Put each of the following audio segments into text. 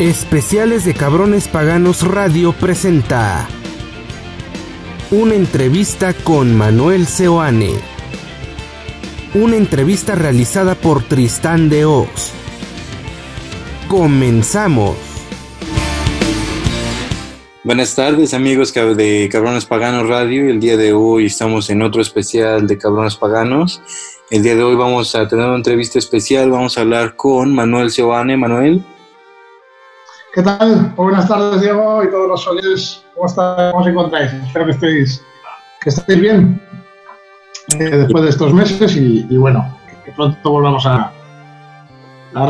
Especiales de Cabrones Paganos Radio presenta una entrevista con Manuel Seoane. Una entrevista realizada por Tristán de Oz. Comenzamos. Buenas tardes amigos de Cabrones Paganos Radio. El día de hoy estamos en otro especial de Cabrones Paganos. El día de hoy vamos a tener una entrevista especial. Vamos a hablar con Manuel Seoane. Manuel. ¿Qué tal? Buenas tardes, Diego, y todos los oyentes. ¿Cómo, está, ¿Cómo os encontráis? Espero que estéis, que estéis bien eh, después de estos meses y, bueno, que pronto volvamos a,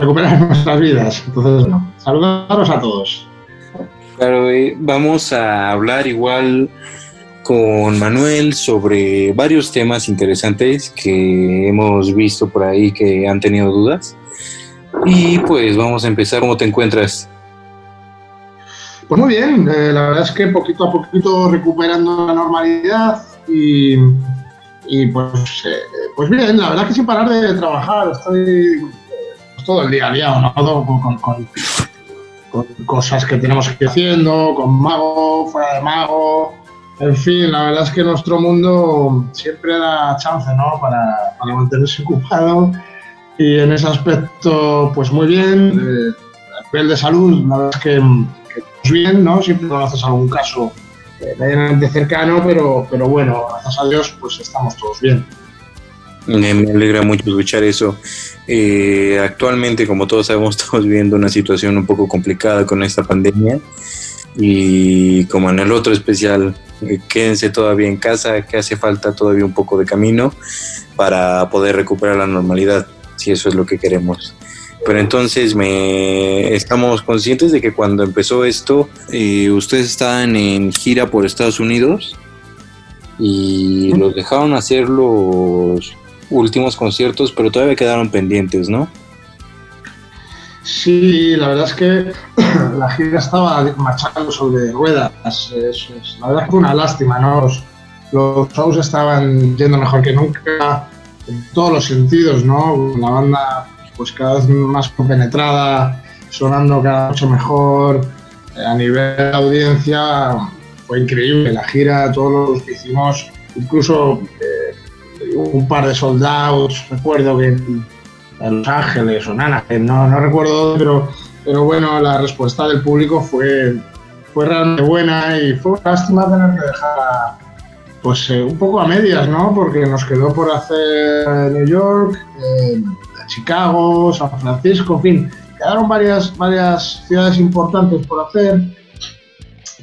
recuperar nuestras vidas. Entonces, bueno, saludaros a todos. Claro, eh, vamos a hablar igual con Manuel sobre varios temas interesantes que hemos visto por ahí que han tenido dudas. Y pues vamos a empezar. ¿Cómo te encuentras? Pues muy bien, eh, la verdad es que poquito a poquito recuperando la normalidad y, pues, eh, pues bien, la verdad que sin parar de trabajar, estoy pues todo el día liado, ¿no? con, cosas que tenemos que ir haciendo, con mago, fuera de mago, en fin, la verdad es que nuestro mundo siempre da chance, ¿no? Para, para mantenerse ocupado y en ese aspecto, pues muy bien. Eh, a de salud, la verdad es que bien, ¿no? Siempre conoces algún caso eh, de cercano, pero, pero bueno, gracias a Dios, pues estamos todos bien. Me alegra mucho escuchar eso. Eh, actualmente, como todos sabemos, estamos viviendo una situación un poco complicada con esta pandemia. Y como en el otro especial, eh, quédense todavía en casa, que hace falta todavía un poco de camino para poder recuperar la normalidad, si eso es lo que queremos. Pero entonces me estamos conscientes de que cuando empezó esto, eh, ustedes estaban en gira por Estados Unidos y los dejaron hacer los últimos conciertos, pero todavía quedaron pendientes, ¿no? Sí, la verdad es que la gira estaba marchando sobre ruedas. la verdad es que fue una lástima, ¿no? Los, los shows estaban yendo mejor que nunca en todos los sentidos, ¿no? La banda pues cada vez más compenetrada, sonando cada mucho mejor. Eh, a nivel de audiencia fue increíble la gira, todos los que hicimos, incluso eh, un par de soldados, recuerdo que en Los Ángeles o en Anaheim, no, no recuerdo, pero, pero bueno, la respuesta del público fue, fue realmente buena y fue una lástima tener que dejar pues eh, un poco a medias, ¿no? Porque nos quedó por hacer New York, Chicago, San Francisco, en fin, quedaron varias, varias ciudades importantes por hacer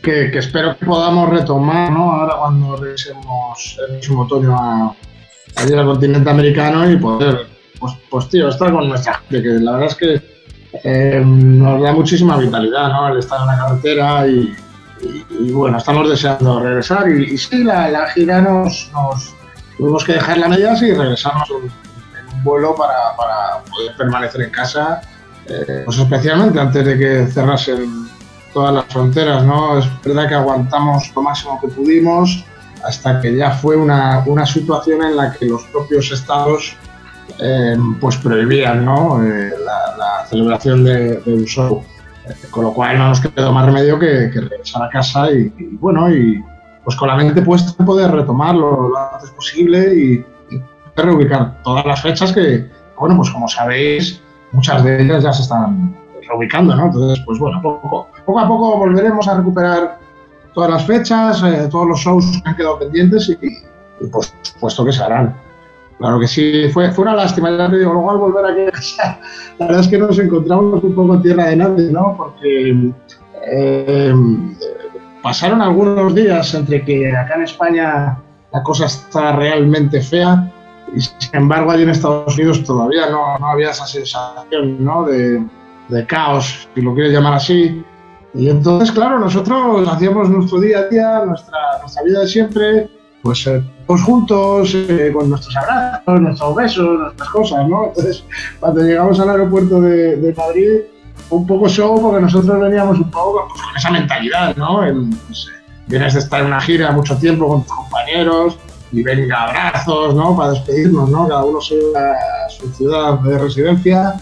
que, espero que podamos retomar, ¿no? Ahora cuando regresemos el próximo otoño a, ir al continente americano y poder, pues, pues tío, estar con nuestra gente, que la verdad es que eh, nos da muchísima vitalidad, ¿no? El estar en la carretera y, bueno, estamos deseando regresar y, sí, la, gira nos, tuvimos que dejar la medias y regresarnos vuelo para, para poder permanecer en casa, eh, pues especialmente antes de que cerrasen todas las fronteras, ¿no? Es verdad que aguantamos lo máximo que pudimos hasta que ya fue una, una situación en la que los propios estados eh, pues prohibían ¿no? Eh, la, celebración de, un show. con lo cual no nos quedó más remedio que, regresar a casa y, bueno, y pues con la mente puesta poder retomarlo lo antes posible y, reubicar todas las fechas que, bueno, pues como sabéis, muchas de ellas ya se están reubicando, ¿no? Entonces, pues bueno, poco, a poco volveremos a recuperar todas las fechas, eh, todos los shows que han quedado pendientes y, por supuesto que se harán. Claro que sí, fue, fue una lástima, ya te digo, luego al volver a casa, la verdad es que nos encontramos un poco en tierra de nadie, ¿no? Porque eh, pasaron algunos días entre que acá en España la cosa está realmente fea y sin embargo, allí en Estados Unidos todavía no, no había esa sensación ¿no? de, de, caos, si lo quieres llamar así. Y entonces, claro, nosotros hacíamos nuestro día a día, nuestra, nuestra vida de siempre, pues eh, todos juntos, eh, con nuestros abrazos, nuestros besos, nuestras cosas, ¿no? Entonces, cuando llegamos al aeropuerto de, de Madrid, un poco show porque nosotros veníamos un poco pues, con esa mentalidad, ¿no? Pues, eh, vienes de estar en una gira mucho tiempo con tus compañeros, y venga abrazos, ¿no? Para despedirnos, ¿no? Cada uno se va a su ciudad de residencia.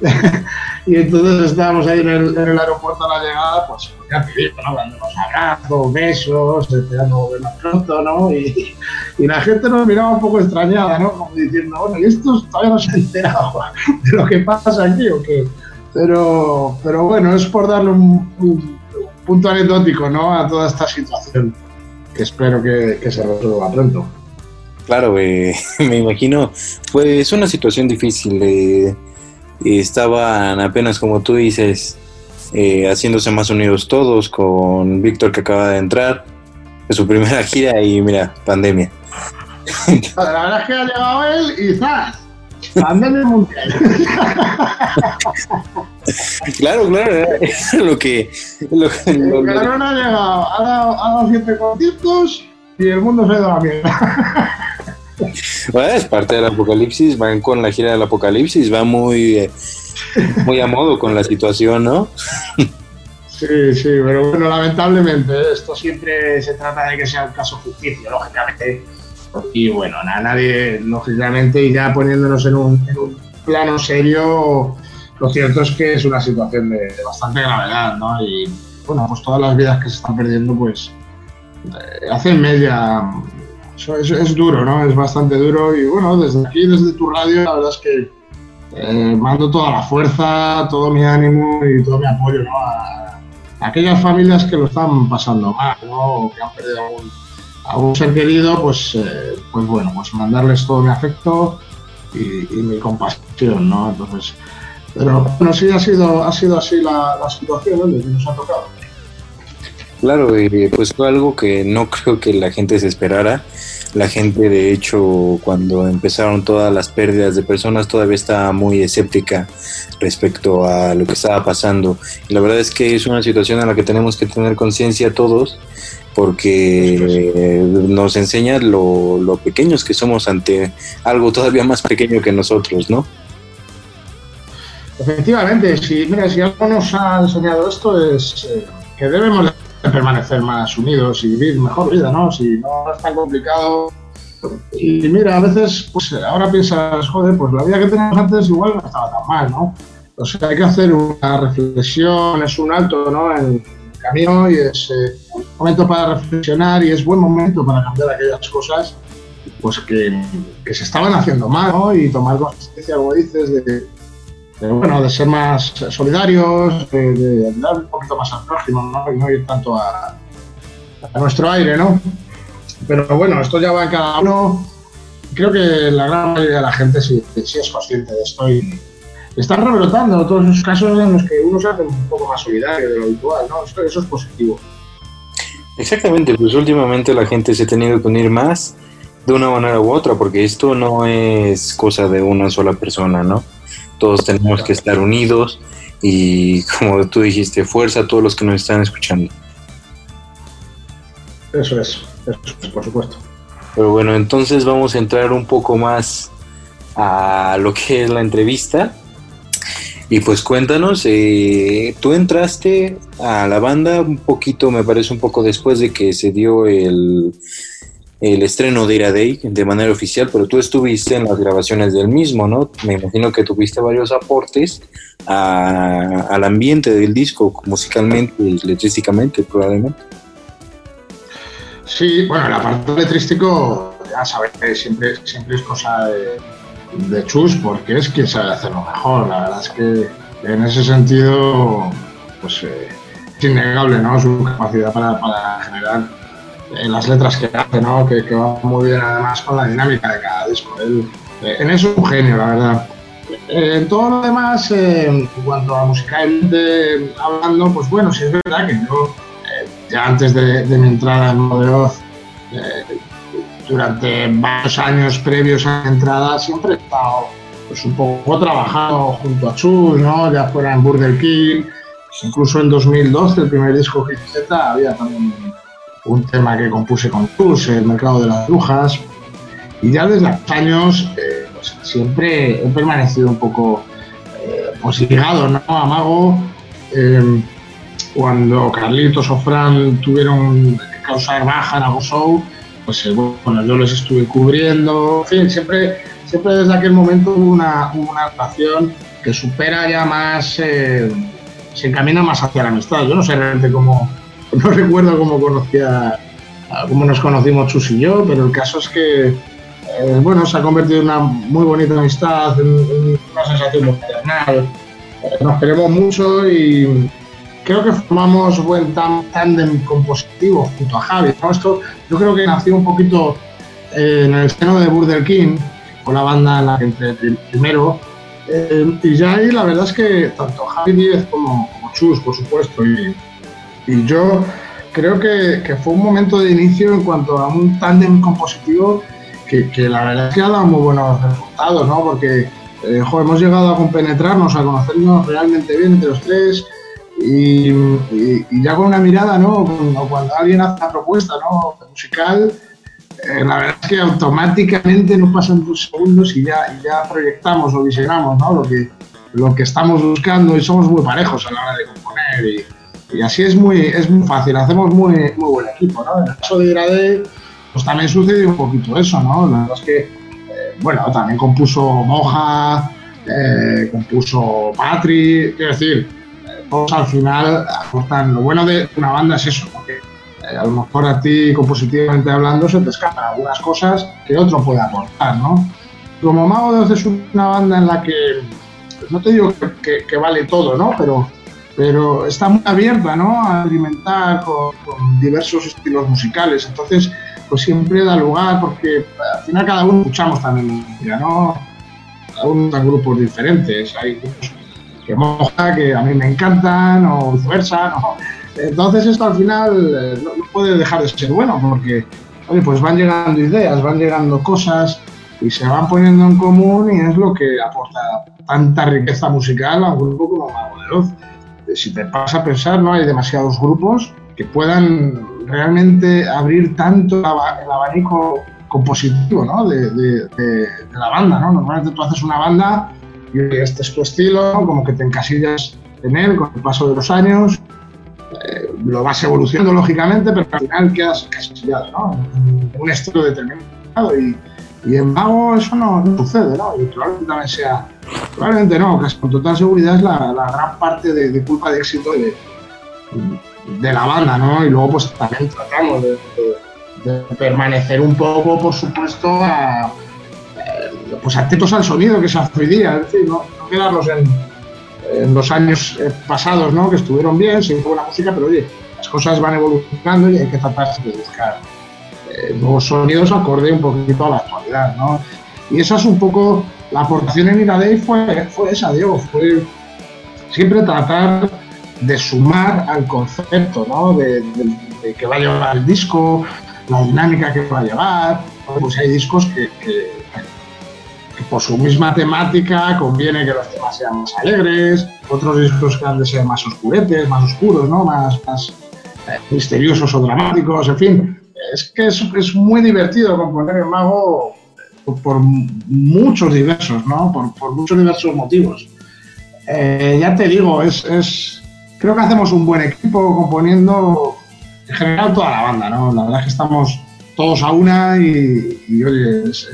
y entonces estábamos ahí en el, en el aeropuerto a la llegada, pues ya te digo, ¿no? Dándonos abrazos, besos, esperando volvernos pronto, ¿no? Y, y, la gente nos miraba un poco extrañada, ¿no? Como diciendo, bueno, ¿y estos todavía no se han enterado de lo que pasa aquí o qué? Pero, pero bueno, es por darle un, un punto anecdótico, ¿no? A toda esta situación, que espero que, que se resuelva pronto. Claro, eh, me imagino, pues es una situación difícil. Eh, estaban apenas, como tú dices, eh, haciéndose más unidos todos con Víctor que acaba de entrar en su primera gira y mira, pandemia. La verdad es que ha llegado él y ¡zas! Pandemia mundial. claro, claro, lo que... Lo, lo, el cabrón ha llegado, ha dado, ha dado siete conciertos y el mundo se ha ido a la mierda. Bueno, es parte del apocalipsis, van con la gira del apocalipsis, va muy, eh, muy a modo con la situación, ¿no? Sí, sí, pero bueno, lamentablemente esto siempre se trata de que sea un caso ficticio, lógicamente. Y bueno, a nadie, lógicamente, y ya poniéndonos en un, plano serio, lo cierto es que es una situación de, de, bastante gravedad, ¿no? Y bueno, pues todas las vidas que se están perdiendo, pues eh, hacen media es, es, duro, ¿no? Es bastante duro y bueno, desde aquí, desde tu radio, la verdad es que eh, mando toda la fuerza, todo mi ánimo y todo mi apoyo, ¿no? A, a aquellas familias que lo están pasando mal, ¿no? O que han perdido algún, algún ser querido, pues, eh, pues bueno, pues mandarles todo mi afecto y, y, mi compasión, ¿no? Entonces, pero bueno, sí ha sido, ha sido así la, la situación ¿no? que nos ha tocado. Claro, eh, pues fue algo que no creo que la gente se esperara. La gente, de hecho, cuando empezaron todas las pérdidas de personas, todavía estaba muy escéptica respecto a lo que estaba pasando. Y la verdad es que es una situación en la que tenemos que tener conciencia todos, porque nos enseña lo, lo pequeños que somos ante algo todavía más pequeño que nosotros, ¿no? Efectivamente, si, mira, si algo nos ha enseñado esto es eh, que debemos de permanecer más unidos y vivir mejor vida, ¿no? Si no es tan complicado. Y mira, a veces, pues ahora piensas, joder, pues la vida que teníamos antes igual no estaba tan mal, ¿no? O sea, hay que hacer una reflexión, es un alto, ¿no? En camino y es eh, momento para reflexionar y es buen momento para cambiar aquellas cosas pues que, que se estaban haciendo mal, ¿no? Y tomar conciencia, como dices, de, de, bueno, de ser más solidarios, de, de, ayudar un poquito más al prójimo, ¿no? Y no ir tanto a, a, nuestro aire, ¿no? Pero bueno, esto ya va en cada uno. Creo que la gran mayoría de la gente sí, sí es consciente de esto y están rebrotando todos esos casos en los que uno se hace un poco más solidario de lo habitual, ¿no? Eso, eso es positivo. Exactamente, pues últimamente la gente se ha tenido que unir más de una manera u otra, porque esto no es cosa de una sola persona, ¿no? Todos tenemos que estar unidos y, como tú dijiste, fuerza a todos los que nos están escuchando. Eso es, eso es, por supuesto. Pero bueno, entonces vamos a entrar un poco más a lo que es la entrevista. Y pues cuéntanos, eh, tú entraste a la banda un poquito, me parece un poco después de que se dio el, el estreno de Ira de manera oficial, pero tú estuviste en las grabaciones del mismo, ¿no? Me imagino que tuviste varios aportes a, al ambiente del disco, musicalmente y letrísticamente, probablemente. Sí, bueno, el apartado letrístico, ya sabes, siempre, siempre es cosa de, de Chus, porque es quien sabe hacerlo mejor. La verdad es que en ese sentido, pues eh, es innegable, ¿no? Su capacidad para, para generar en las letras que hace, ¿no? Que, va muy bien además con la dinámica de cada disco. Él, eh, en eso es un genio, la verdad. Eh, en todo lo demás, eh, en cuanto a musicalmente hablando, pues bueno, sí es verdad que yo, eh, ya antes de, mi entrada en Modo de Voz, durante varios años previos a la entrada, siempre he estado pues, un poco trabajando junto a Chus, ¿no? Ya fuera en Burger King, incluso en 2012, el primer disco que hice, había también un tema que compuse con Cruz, El Mercado de las Brujas. Y ya desde hace años eh, pues siempre he permanecido un poco eh, pues ligado ¿no? a Mago. Eh, cuando Carlitos o Fran tuvieron que causar baja en Ago Show, pues bueno, yo les estuve cubriendo. En fin, siempre, siempre desde aquel momento hubo una, una relación que supera ya más, eh, se encamina más hacia la amistad. Yo no sé realmente cómo, no recuerdo cómo conocía, cómo nos conocimos Chus y yo, pero el caso es que, eh, bueno, se ha convertido en una muy bonita amistad, en, una sensación. Eh, nos queremos mucho y creo que formamos buen tándem compositivo junto a Javi. Esto yo creo que nació un poquito en el seno de Burger King, con la banda en la que entré primero. Eh, y ya ahí la verdad es que tanto Javi Díez como, Chus, por supuesto, y, yo creo que, fue un momento de inicio en cuanto a un tándem compositivo que, que, la verdad es que ha dado muy buenos resultados, ¿no? Porque eh, hemos llegado a compenetrarnos, a conocernos realmente bien entre los tres y, ya con una mirada, ¿no? Cuando, alguien hace una propuesta ¿no? musical, eh, la verdad es que automáticamente no pasan dos segundos y ya, ya proyectamos o visionamos ¿no? lo, que, lo que estamos buscando y somos muy parejos a la hora de componer y, así es muy, es muy fácil, hacemos muy, muy buen equipo. ¿no? En el caso de Irade, pues también sucedió un poquito eso, ¿no? La verdad es que, eh, bueno, también compuso Moja, eh, compuso Patri, quiero decir, todos al final aportan. Lo bueno de una banda es eso, porque eh, a lo mejor a ti, compositivamente hablando, se te escapan algunas cosas que otro puede aportar, ¿no? Como Mago es una banda en la que, no te digo que, vale todo, ¿no? Pero, pero está muy abierta, ¿no? A experimentar con, diversos estilos musicales. Entonces, pues siempre da lugar, porque al final cada uno escuchamos también ¿no? Cada uno está grupos diferentes. Hay grupos que a mí me encantan, o viceversa, ¿no? Entonces esto al final eh, no, puede dejar de ser bueno porque, oye, pues van llegando ideas, van llegando cosas y se van poniendo en común y es lo que aporta tanta riqueza musical a un grupo como Mago de Oz. Eh, si te pasa a pensar, no hay demasiados grupos que puedan realmente abrir tanto el abanico compositivo ¿no? de, de, la banda. ¿no? Normalmente tú haces una banda y este es tu estilo, como que te encasillas en él con el paso de los años eh, lo vas evolucionando lógicamente, pero al final quedas casillado, ¿no? Un estilo determinado y, y en Mago eso no, sucede, ¿no? Y probablemente también sea, probablemente no, casi con total seguridad es la, gran parte de, culpa de éxito de, de, la banda, ¿no? Y luego pues también tratamos de, permanecer un poco, por supuesto, a, pues atentos al sonido que se hace día, decir, no, no quedarnos en en los años eh, pasados, ¿no? Que estuvieron bien, sin buena música, pero oye, las cosas van evolucionando y hay que tratar de buscar eh, nuevos sonidos acorde un poquito a la actualidad, ¿no? Y esa es un poco la aportación en Iradei fue, fue esa, Diego, fue siempre tratar de sumar al concepto, ¿no? De, que va a llevar el disco, la dinámica que va a llevar. Pues hay discos que por su misma temática conviene que los temas sean más alegres, otros discos que han de ser más oscuretes, más oscuros, ¿no? más, más eh, misteriosos o dramáticos, en fin. Es que es, es muy divertido componer el mago por, muchos diversos, ¿no? Por, por muchos diversos motivos. Eh, ya te digo, es, es, creo que hacemos un buen equipo componiendo en general toda la banda, ¿no? La verdad es que estamos todos a una y, y oye, es,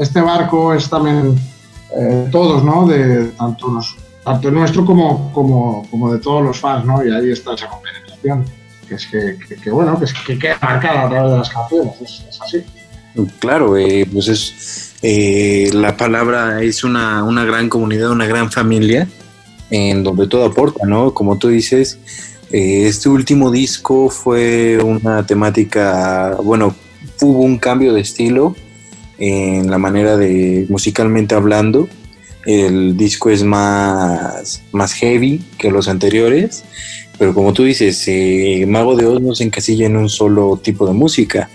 este barco es también eh, todos, ¿no? De tanto, los, tanto nuestro como, como, como, de todos los fans, ¿no? Y ahí está esa compenetración, que es que, que, bueno, que, es, que queda marcada a través de las canciones, es, así. Claro, eh, pues es eh, la palabra es una, una gran comunidad, una gran familia en donde todo aporta, ¿no? Como tú dices, este último disco fue una temática, bueno, hubo un cambio de estilo en la manera de musicalmente hablando. El disco es más, más heavy que los anteriores, pero como tú dices, eh, Mago de Oz no se encasilla en un solo tipo de música.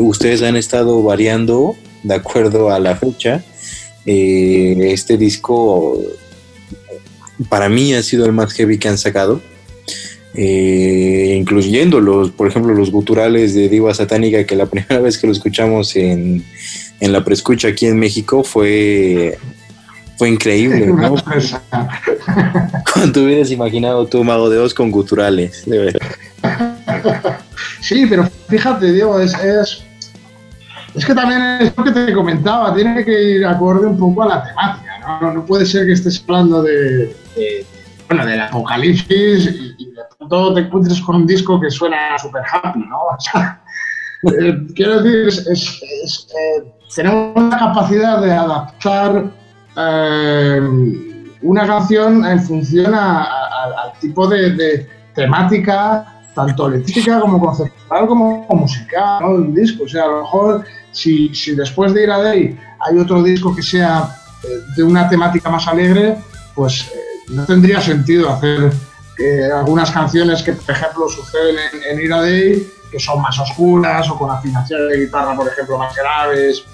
Ustedes han estado variando de acuerdo a la fecha. Eh, este disco para mí ha sido el más heavy que han sacado eh, incluyendo los, por ejemplo, los guturales de Diva Satánica, que la primera vez que lo escuchamos en, en la preescucha aquí en México fue, fue increíble, ¿no? Cuando hubieras imaginado tu Mago de Oz con guturales, de verdad. Sí, pero fíjate, Diego, es, es, que también es lo que te comentaba, tiene que ir acorde un poco a la temática, ¿no? No puede ser que estés hablando de, bueno, del apocalipsis y, de pronto te encuentres con un disco que suena súper happy, ¿no? O sea, eh, quiero decir, es, eh, tenemos la capacidad de adaptar eh, una canción en función al tipo de, temática, tanto eléctrica como conceptual como musical, ¿no? Un disco. O sea, a lo mejor si, si después de ir a Day hay otro disco que sea de una temática más alegre, pues no tendría sentido hacer algunas canciones que, por ejemplo, suceden en, en Ira Day, que son más oscuras o con afinaciones de guitarra, por ejemplo, más graves.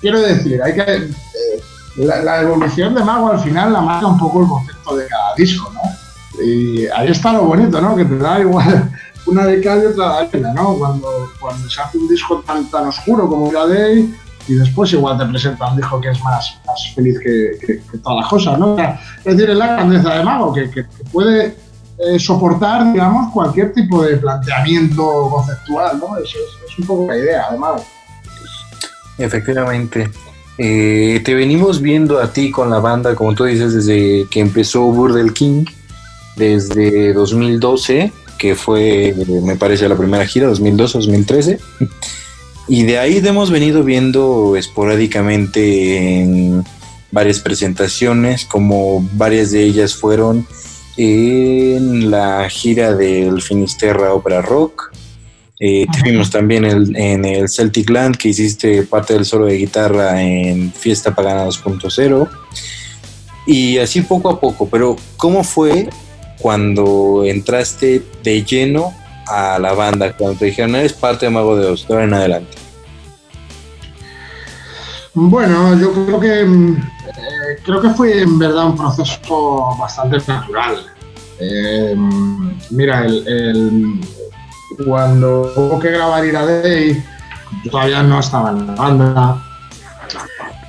Quiero decir, hay que eh, la, evolución de Mago al final la marca un poco el concepto de cada disco, ¿no? Y ahí está lo bonito, ¿no? Que te da igual una de cal y otra de arena, ¿no? Cuando, cuando se hace un disco tan, tan oscuro como Ira Day y después igual te presenta un disco que es más, más feliz que, que, todas las cosas, ¿no? Es decir, es la grandeza de Mago, que, que puede eh, soportar, digamos, cualquier tipo de planteamiento conceptual, ¿no? Eso es, un poco la idea, además. Efectivamente. Eh, te venimos viendo a ti con la banda, como tú dices, desde que empezó Burdel King, desde 2012, que fue, me parece, la primera gira, 2012-2013. Y de ahí hemos venido viendo esporádicamente en varias presentaciones, como varias de ellas fueron en la gira del Finisterra Opera Rock. Eh, tuvimos también en el Celtic Land que hiciste parte del solo de guitarra en Fiesta Pagana 2.0 y así poco a poco. Pero ¿cómo fue cuando entraste de lleno a la banda? Cuando te dijeron eres parte de Mago de Oz, ahora en adelante. Bueno, yo creo que mm, creo que fue en verdad un proceso bastante natural. Eh, mira, el, cuando hubo que grabar Ira Day, yo todavía no estaba en la banda,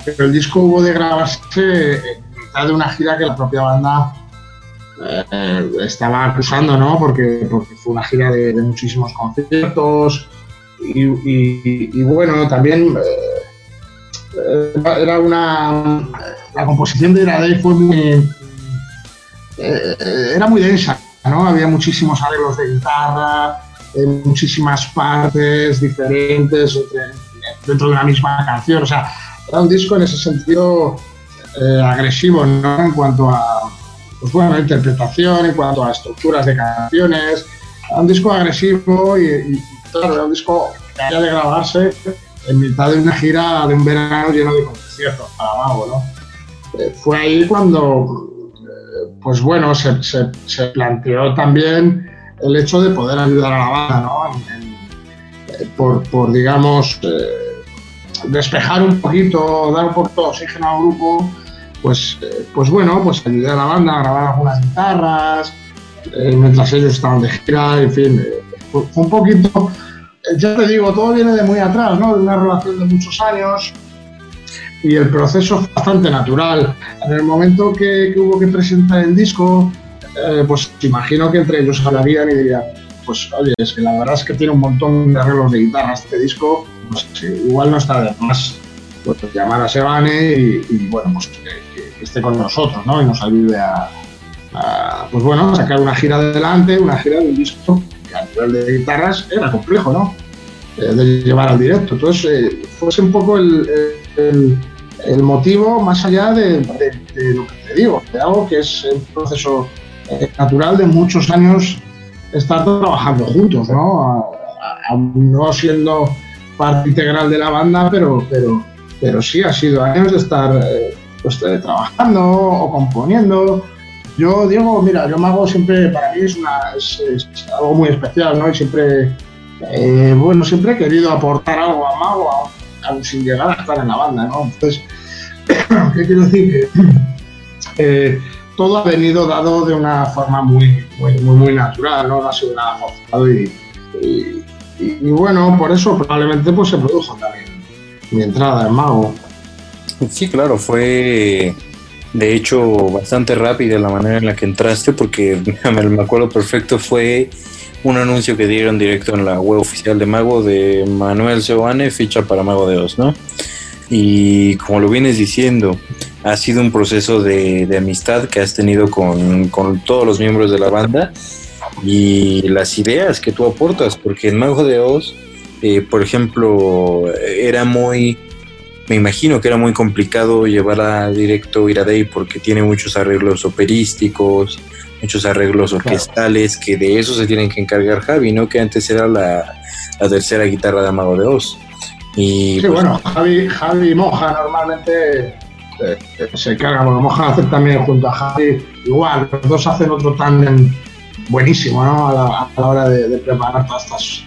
pero el disco hubo de grabarse en mitad de una gira que la propia banda eh, estaba acusando, ¿no? Porque, porque fue una gira de, muchísimos conciertos y, bueno, también eh, era una la composición de Ira Day fue muy eh, era muy densa, ¿no? Había muchísimos arreglos de guitarra, eh, muchísimas partes diferentes dentro de una misma canción. O sea, era un disco en ese sentido eh, agresivo, ¿no? En cuanto a, pues bueno, interpretación, en cuanto a estructuras de canciones. Era un disco agresivo y, claro, era un disco que había de grabarse en mitad de una gira de un verano lleno de conciertos para Mago, ¿no? fue ahí cuando pues bueno, se, planteó también el hecho de poder ayudar a la banda, ¿no? Eh, por, digamos, eh, despejar un poquito, dar un poquito de oxígeno al grupo, pues, eh, pues bueno, pues ayudar a la banda a grabar algunas guitarras, mientras ellos estaban de gira, en fin, fue un poquito, ya te digo, todo viene de muy atrás, ¿no? De una relación de muchos años, y el proceso es bastante natural. En el momento que, hubo que presentar el disco, eh, pues imagino que entre ellos hablarían y dirían, pues oye, es que la verdad es que tiene un montón de arreglos de guitarra este disco, pues igual no está de más pues, llamar a Sebane y, bueno, pues que, esté con nosotros, ¿no? Y nos ayude a, pues bueno, sacar una gira adelante, una gira de un disco que a nivel de guitarras era complejo, ¿no? Eh, de llevar al directo. Entonces, eh, fuese un poco el el motivo más allá de, lo que te digo, de algo que es el proceso eh, natural de muchos años estar trabajando juntos, ¿no? no siendo parte integral de la banda, pero, pero, pero sí ha sido años de estar eh, pues, trabajando o componiendo. Yo, Diego, mira, yo Mago siempre, para mí es, algo muy especial, ¿no? Y siempre, bueno, siempre he querido aportar algo a Mago, aún sin llegar a estar en la banda, ¿no? Entonces, ¿qué quiero decir? Eh, todo ha venido dado de una forma muy, muy, muy, natural, no ha sido nada forzado y, y, bueno, por eso probablemente pues se produjo también mi entrada en Mago. Sí, claro, fue de hecho bastante rápida la manera en la que entraste porque me acuerdo perfecto fue un anuncio que dieron directo en la web oficial de Mago de Manuel Seoane, ficha para Mago de Oz, ¿no? Y como lo vienes diciendo, ha sido un proceso de, amistad que has tenido con, todos los miembros de la banda y las ideas que tú aportas, porque en Mago de Oz, eh, por ejemplo, era muy, me imagino que era muy complicado llevar a directo Iradei porque tiene muchos arreglos operísticos, muchos arreglos orquestales, que de eso se tienen que encargar Javi, ¿no? Que antes era la, tercera guitarra de Mago de Oz. Y, sí, pues, bueno, Javi, Javi Moja normalmente eh, se carga, porque Moja hace también junto a Javi, igual, los dos hacen otro tándem buenísimo, ¿no? A la, hora de, preparar todas estas,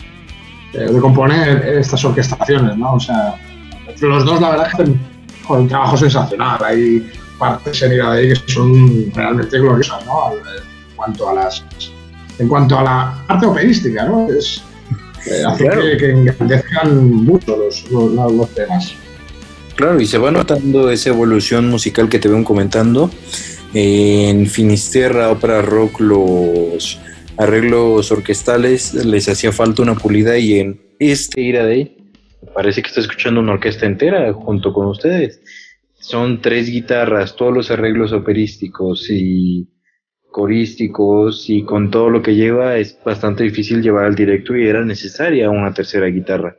eh, de componer estas orquestaciones, ¿no? O sea, los dos la verdad hacen un trabajo sensacional, hay partes en ahí que son realmente gloriosas, ¿no? En cuanto a las en cuanto a la parte operística, ¿no? Es, eh, hace que, engrandezcan mucho los, los, temas. Claro, y se va notando esa evolución musical que te ven comentando. En Finisterra, ópera rock, los arreglos orquestales les hacía falta una pulida y en este Ira Day parece que está escuchando una orquesta entera junto con ustedes. Son tres guitarras, todos los arreglos operísticos y corísticos y con todo lo que lleva es bastante difícil llevar al directo y era necesaria una tercera guitarra.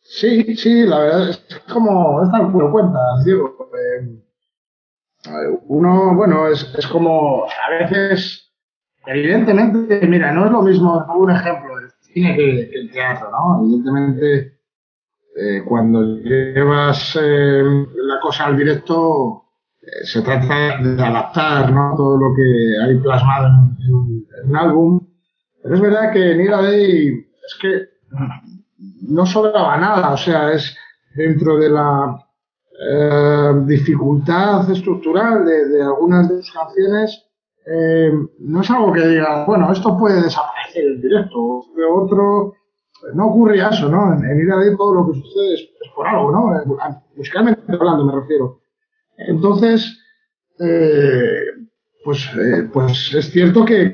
Sí, sí, la verdad es como, esta lo cuenta, digo, eh, uno, bueno, es, como, a veces, evidentemente, mira, no es lo mismo, un ejemplo, cine que, el teatro, ¿no? Evidentemente, eh, cuando llevas eh, la cosa al directo, eh, se trata de adaptar ¿no? todo lo que hay plasmado en, un álbum. Pero es verdad que en Ira Day es que no sobraba nada, o sea, es dentro de la dificultad estructural de, de, algunas de sus canciones, eh, no es algo que diga, bueno, esto puede desaparecer en directo, de otro, no ocurre eso, ¿no? En, en Ira Day todo lo que sucede es, es por algo, ¿no? Musicalmente hablando me refiero. Entonces, eh, pues, eh, pues es cierto que,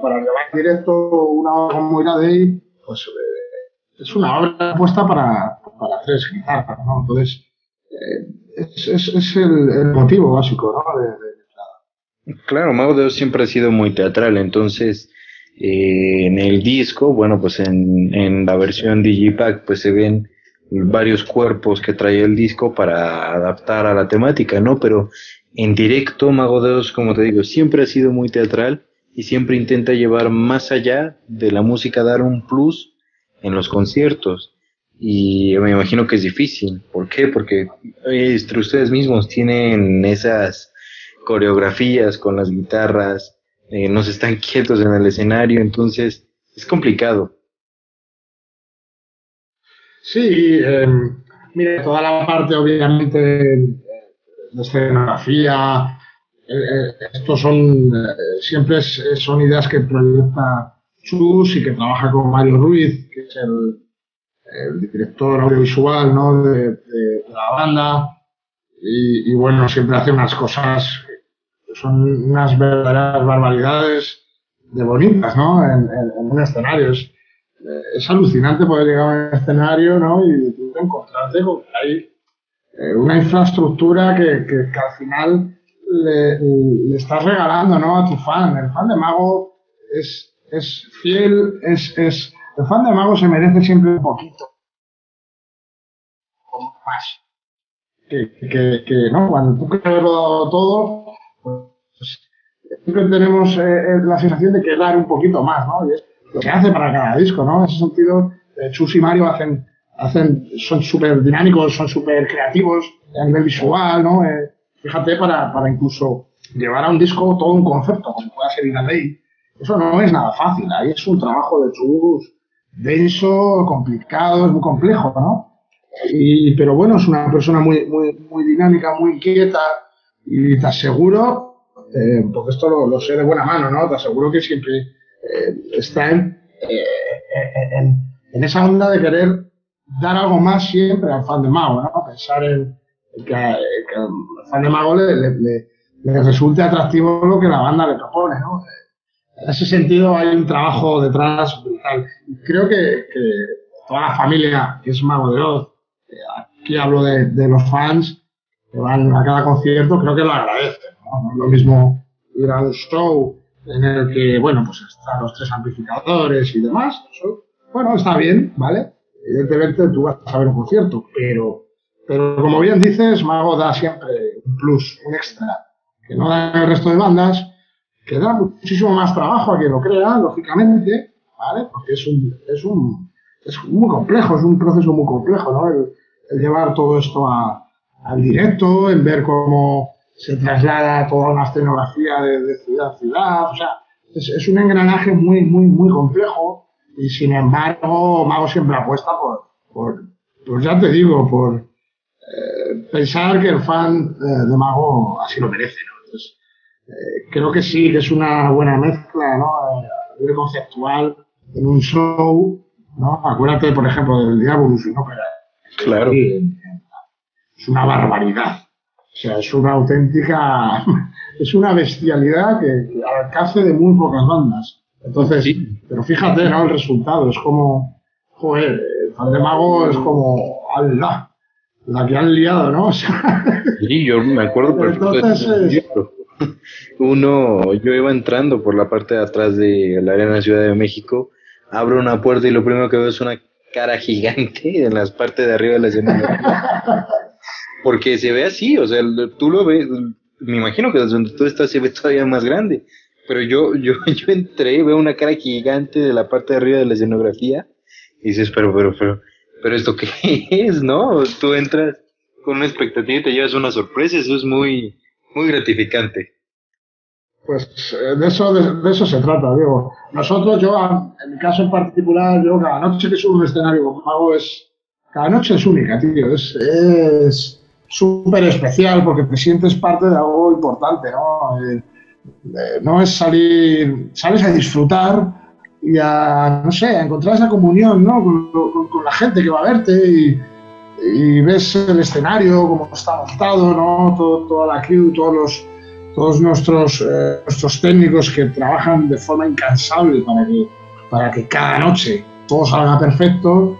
para llevar directo una obra como Ira Day, pues eh, es una obra puesta para, tres guitarras, ¿no? Entonces, es, el, motivo básico, ¿no? De, claro, Mago de siempre ha sido muy teatral, entonces en el disco, bueno, pues en, en la versión Digipack, pues se ven varios cuerpos que trae el disco para adaptar a la temática, ¿no? Pero en directo, Mago de como te digo, siempre ha sido muy teatral y siempre intenta llevar más allá de la música, dar un plus en los conciertos. Y me imagino que es difícil. ¿Por qué? Porque entre ustedes mismos tienen esas coreografías con las guitarras, eh, no se están quietos en el escenario, entonces es complicado. Sí, eh, mire, toda la parte obviamente de escenografía, eh, eh, estos son, eh, siempre son ideas que proyecta Chus y que trabaja con Mario Ruiz, que es el, director audiovisual ¿no? de, la banda. Y, bueno, siempre hace unas cosas son unas verdaderas barbaridades de bonitas, ¿no? En, en un escenario. Eh, es alucinante poder llegar a un escenario ¿no? y encontrarte con que hay eh, una infraestructura que, que, al final le, estás regalando ¿no? a tu fan. El fan de Mago es, es fiel, es, es, el fan de Mago se merece siempre un poquito más. Que, que, ¿no? cuando tú haberlo dado todo, siempre tenemos eh, la sensación de que dar un poquito más, ¿no? Y es, lo que hace para cada disco, ¿no? En ese sentido, eh, Chus y Mario hacen, hacen, son súper dinámicos, son súper creativos a nivel visual, ¿no? Eh, fíjate, para, para incluso llevar a un disco todo un concepto, como pueda ser Ina Ley, eso no es nada fácil, ahí es un trabajo de Chus denso, complicado, es muy complejo, ¿no? Y, pero bueno, es una persona muy, muy, muy dinámica, muy inquieta, y te aseguro, eh, porque esto lo, sé de buena mano, ¿no? Te aseguro que siempre eh, está eh, en, en, esa onda de querer dar algo más siempre al fan de Mago, ¿no? Pensar en, que, al fan de Mago le, le, le, resulte atractivo lo que la banda le propone, ¿no? En ese sentido hay un trabajo detrás brutal. Creo que, que toda la familia que es Mago de Oz, aquí hablo de, los fans que van a cada concierto, creo que lo agradecen. Lo mismo ir a un show en el que, bueno, pues están los tres amplificadores y demás. bueno, está bien, ¿vale? Evidentemente tú vas a ver un concierto, pero, pero como bien dices, Mago da siempre un plus, un extra, que no da el resto de bandas, que da muchísimo más trabajo a quien lo crea, lógicamente, ¿vale? Porque es un, es un, es muy complejo, es un proceso muy complejo, ¿no? El, llevar todo esto a, al directo, en ver cómo se traslada toda una escenografía de, ciudad a ciudad, o sea, es, es, un engranaje muy, muy, muy complejo y sin embargo Mago siempre apuesta por, por pues ya te digo, por eh, pensar que el fan eh, de Mago así lo merece, ¿no? Entonces, eh, creo que sí, que es una buena mezcla, ¿no? A nivel conceptual, en un show, ¿no? Acuérdate, por ejemplo, del Diabolus, ¿no? claro. Es una barbaridad. O sea, es una auténtica, es una bestialidad que, al alcance de muy pocas bandas. Entonces, pero fíjate, ¿no? El resultado es como, joder, el de Mago es como, ¡Allah! La que han liado, ¿no? sí, yo me acuerdo perfecto. Uno, yo iba entrando por la parte de atrás de la Arena Ciudad de México, abro una puerta y lo primero que veo es una cara gigante en las partes de arriba de la escena. Porque se ve así, o sea, tú lo ves, me imagino que donde tú estás se ve todavía más grande. Pero yo, yo, yo entré, veo una cara gigante de la parte de arriba de la escenografía y dices, pero, pero, pero, pero esto qué es, ¿no? Tú entras con una expectativa y te llevas una sorpresa, eso es muy, muy gratificante. Pues eh, de eso, de, eso se trata, digo. Nosotros, yo, en mi caso en particular, yo cada noche que subo un escenario con Mago es, cada noche es única, tío, es súper especial porque te sientes parte de algo importante, ¿no? Eh, eh, no es salir, sales a disfrutar y a, no sé, a encontrar esa comunión, ¿no? Con, la gente que va a verte y, ves el escenario, cómo está montado, ¿no? Todo, toda la crew, todos los, todos nuestros, eh, nuestros técnicos que trabajan de forma incansable para que, para que cada noche todo salga perfecto.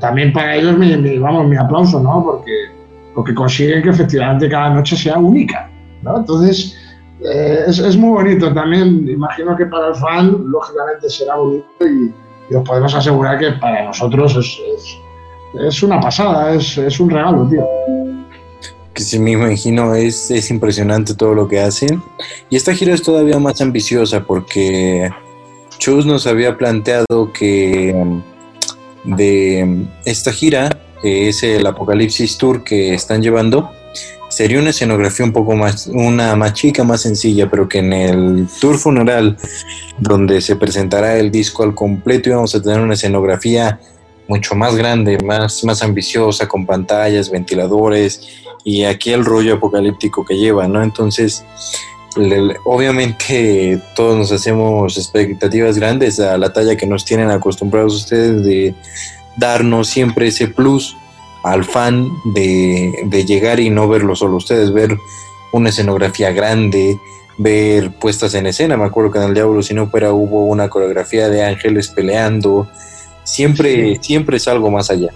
también para ellos mi, vamos, mi aplauso, ¿no? Porque porque consiguen que efectivamente cada noche sea única. Entonces, eh, es, es, muy bonito también. Imagino que para el fan, lógicamente, será bonito y, os podemos asegurar que para nosotros es, es, una pasada, es, un regalo, tío. Que si me imagino, es, es impresionante todo lo que hacen. Y esta gira es todavía más ambiciosa porque Chus nos había planteado que mm, de mm, esta gira que es el Apocalipsis Tour que están llevando, sería una escenografía un poco más, una más chica, más sencilla, pero que en el tour funeral, donde se presentará el disco al completo, íbamos a tener una escenografía mucho más grande, más, más ambiciosa, con pantallas, ventiladores y aquí el rollo apocalíptico que lleva, ¿no? Entonces, obviamente todos nos hacemos expectativas grandes a la talla que nos tienen acostumbrados ustedes de darnos siempre ese plus al fan de, llegar y no verlo solo ustedes, ver una escenografía grande, ver puestas en escena. Me acuerdo que en el Diablo Sin Ópera hubo una coreografía de ángeles peleando. Siempre, siempre es algo más allá.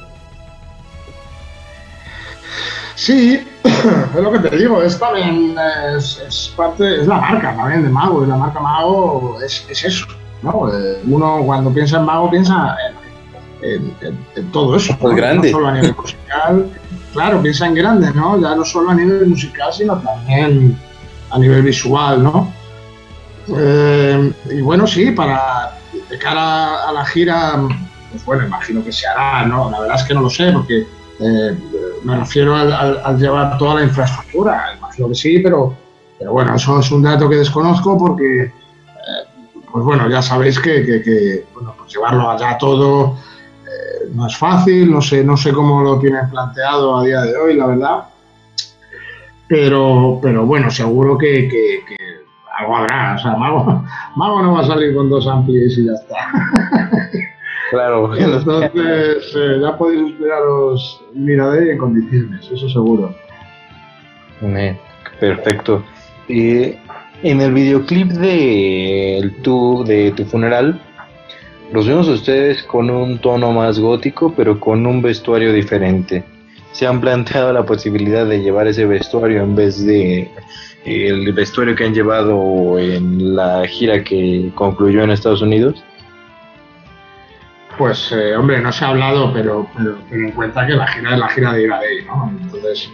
Sí, es lo que te digo, es también es, parte, es la marca también de Mago, y la marca Mago es, eso, ¿no? Eh, uno cuando piensa en Mago piensa en en, todo eso. ¿no? grande. solo a nivel musical. Claro, piensa en grande, ¿no? Ya no solo a nivel musical, sino también a nivel visual, ¿no? Eh, y bueno, sí, para de cara a la gira, pues bueno, imagino que se hará, ¿no? La verdad es que no lo sé, porque eh, me refiero al, llevar toda la infraestructura, imagino que sí, pero, pero bueno, eso es un dato que desconozco porque, eh, pues bueno, ya sabéis que, que, bueno, pues llevarlo allá todo no es fácil, no sé, no sé cómo lo tienen planteado a día de hoy, la verdad. Pero, pero bueno, seguro que, algo habrá. O sea, Mago, Mago, no va a salir con dos amplis y ya está. Claro. Entonces, eh, ya podéis esperaros Miradé en condiciones, eso seguro. Perfecto. en el videoclip de, tu, de tu funeral, los vemos ustedes con un tono más gótico, pero con un vestuario diferente. se han planteado la posibilidad de llevar ese vestuario en vez de el vestuario que han llevado en la gira que concluyó en Estados Unidos? Pues, eh, hombre, no se ha hablado, pero, pero ten en cuenta que la gira es la gira de Iradei, ¿no? Entonces,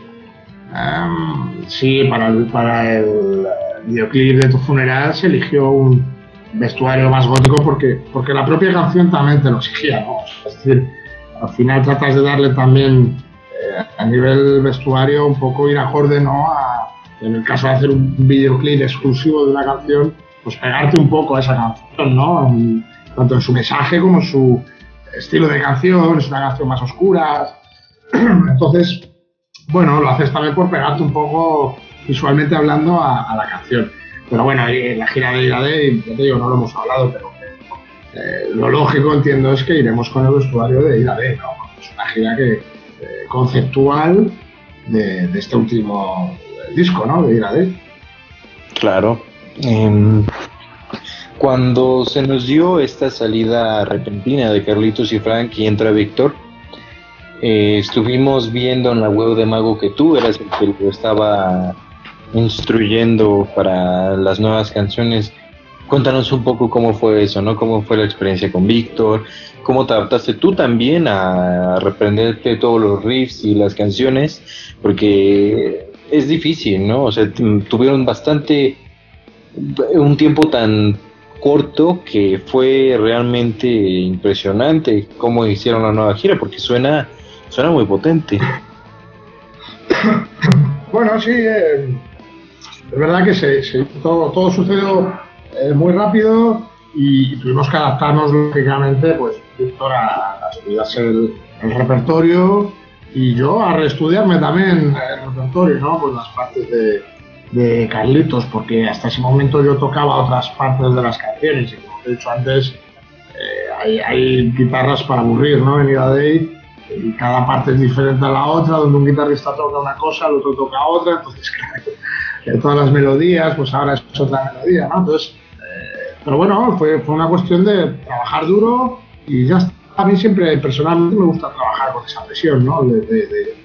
em, sí, para el, para el videoclip de tu funeral se eligió un vestuario más gótico porque, porque la propia canción también te lo exigía, ¿no? Es decir, al final tratas de darle también eh, a nivel vestuario un poco ir acorde, ¿no? A, en el caso de hacer un videoclip exclusivo de una canción, pues pegarte un poco a esa canción, ¿no? tanto en su mensaje como en su estilo de canción, es una canción más oscura. Entonces, bueno, lo haces también por pegarte un poco visualmente hablando a, la canción. Pero bueno, en la gira de Irade, ya te digo, no lo hemos hablado, pero eh, lo lógico entiendo es que iremos con el vestuario de Irade, ¿no? Es una gira que eh, conceptual de, este último disco, ¿no? De Irade. Claro. Em, cuando se nos dio esta salida repentina de Carlitos y Frank y entra Víctor, eh, estuvimos viendo en la web de Mago que tú eras el que lo estaba instruyendo para las nuevas canciones. Cuéntanos un poco cómo fue eso, ¿no? Cómo fue la experiencia con Víctor, cómo te adaptaste tú también a reprenderte todos los riffs y las canciones, porque es difícil, ¿no? O sea, tuvieron bastante un tiempo tan corto que fue realmente impresionante cómo hicieron la nueva gira, porque suena, suena muy potente. Bueno, sí, eh, es verdad que se, todo, todo, sucedió eh, muy rápido y tuvimos que adaptarnos lógicamente, pues Víctor a, a estudiarse el, repertorio y yo a reestudiarme también el repertorio, ¿no? Pues las partes de, de Carlitos, porque hasta ese momento yo tocaba otras partes de las canciones y como he dicho antes, eh, hay, guitarras para aburrir, ¿no? En Ida Day y cada parte es diferente a la otra, donde un guitarrista toca una cosa, el otro toca otra, entonces claro, todas las melodías, pues ahora es otra melodía, ¿no? Entonces, eh, pero bueno, fue, fue una cuestión de trabajar duro y ya está. A mí siempre, personalmente, me gusta trabajar con esa presión, ¿no? de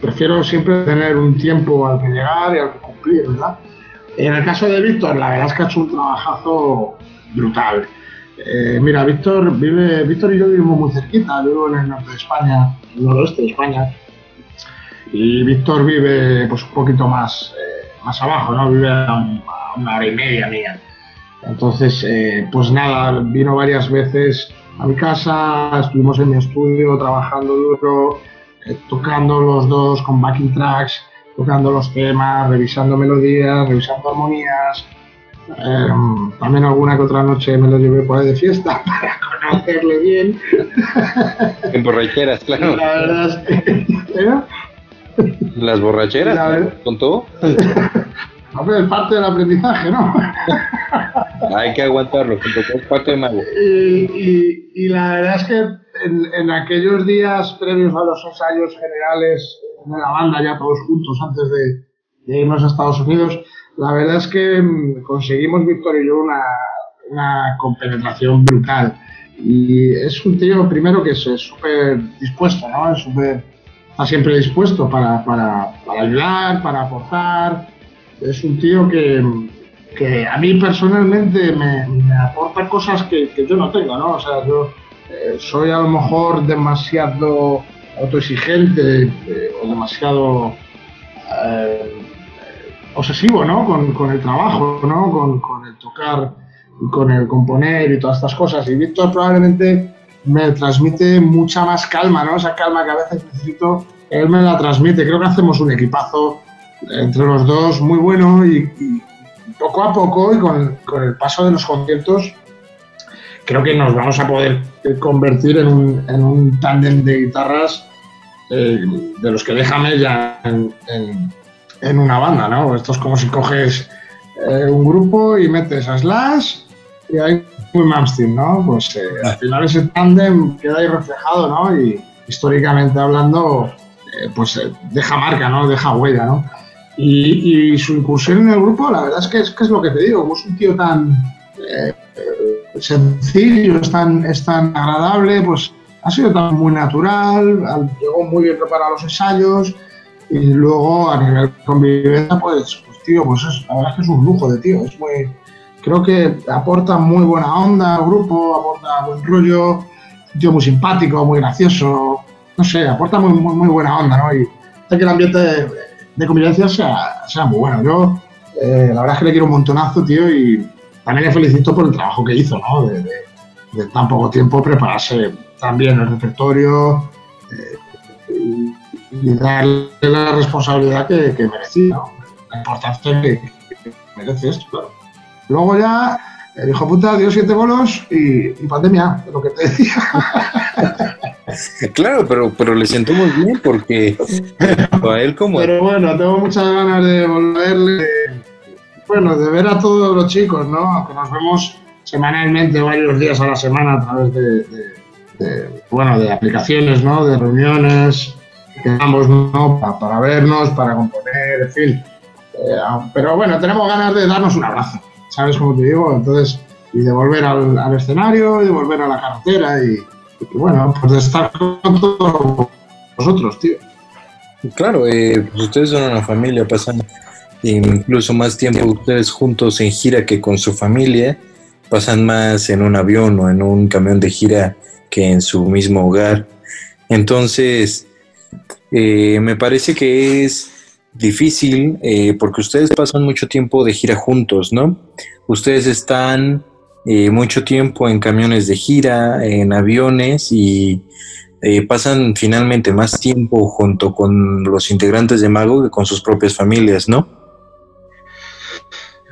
prefiero siempre tener un tiempo al que llegar y al que cumplir, ¿verdad? En el caso de Víctor, la verdad es que ha hecho un trabajazo brutal. Eh, mira, Víctor vive, Víctor y yo vivimos muy cerquita, vivo en el norte de España, el noroeste de España, y Víctor vive pues un poquito más, eh, más abajo, ¿no? Vive a, una hora y media mía. Entonces, pues nada, vino varias veces a mi casa, estuvimos en mi estudio trabajando duro, eh, tocando los dos con backing tracks, tocando los temas, revisando melodías, revisando armonías. Em, también alguna que otra noche me lo llevé por ahí de fiesta para conocerle bien. En borracheras, claro. La verdad es que. ¿eh? Las borracheras, con todo. es parte del aprendizaje, ¿no? Hay que aguantarlo, es parte de mago. Y, y, la verdad es que en, aquellos días previos a los ensayos generales de la banda, ya todos juntos antes de, irnos a Estados Unidos, la verdad es que mm, conseguimos Víctor y yo una, una compenetración brutal. Y es un tío, primero, que es súper dispuesto, ¿no? Es súper, está siempre dispuesto para, para, para, ayudar, para aportar. Es un tío que, que a mí personalmente me, me aporta cosas que, que, yo no tengo, ¿no? O sea, yo eh, soy a lo mejor demasiado autoexigente eh, o demasiado eh, obsesivo ¿no? con, el trabajo, ¿no? con, el tocar y con el componer y todas estas cosas. Y Víctor probablemente me transmite mucha más calma, ¿no? esa calma que a veces necesito, él me la transmite. Creo que hacemos un equipazo entre los dos muy bueno y, poco a poco y con, con el paso de los conciertos creo que nos vamos a poder convertir en un, en un tándem de guitarras eh, de los que déjame ya en, en, una banda, ¿no? Esto es como si coges eh, un grupo y metes a Slash y hay un Malmsteen, ¿no? Pues eh, al final ese tándem queda ahí reflejado, ¿no? Y históricamente hablando, pues deja marca, ¿no? Deja huella, ¿no? Y, y, su incursión en el grupo, la verdad es que es, que es lo que te digo, es un tío tan sencillo, es tan, es tan agradable, pues ha sido también muy natural, llegó muy bien preparado los ensayos y luego a nivel convivencia, pues, pues tío, pues es, la verdad es que es un lujo de tío, es muy, creo que aporta muy buena onda al grupo, aporta buen rollo, un tío muy simpático, muy gracioso, no sé, aporta muy, muy, buena onda, ¿no? Y hace que el ambiente de, convivencia sea, sea, muy bueno. Yo, eh, la verdad es que le quiero un montonazo, tío, y también le felicito por el trabajo que hizo, ¿no? De, tan poco tiempo prepararse tan bien el repertorio eh, y, darle la responsabilidad que, merecía, ¿no? La importancia que, merece esto, claro. Luego ya, el hijo puta dio siete bolos y, y pandemia, lo que te decía. Claro, pero, pero le siento muy bien porque a él como... Pero bueno, tengo muchas ganas de volverle, bueno, de ver a todos los chicos, ¿no? Aunque nos vemos semanalmente, varios días a la semana a través de, bueno, de aplicaciones, ¿no? De reuniones, que ¿no? Para, vernos, para componer, en fin. Eh, pero bueno, tenemos ganas de darnos un abrazo, ¿sabes cómo te digo? Entonces, y de volver al, al escenario, y de volver a la carretera y y bueno, pues de estar con todos vosotros, tío. Claro, eh, pues ustedes son una familia, pasan incluso más tiempo ustedes juntos en gira que con su familia, pasan más en un avión o en un camión de gira que en su mismo hogar. Entonces, eh, me parece que es difícil eh, porque ustedes pasan mucho tiempo de gira juntos, ¿no? Ustedes están eh, mucho tiempo en camiones de gira, en aviones y eh, pasan finalmente más tiempo junto con los integrantes de Mago que con sus propias familias, ¿no?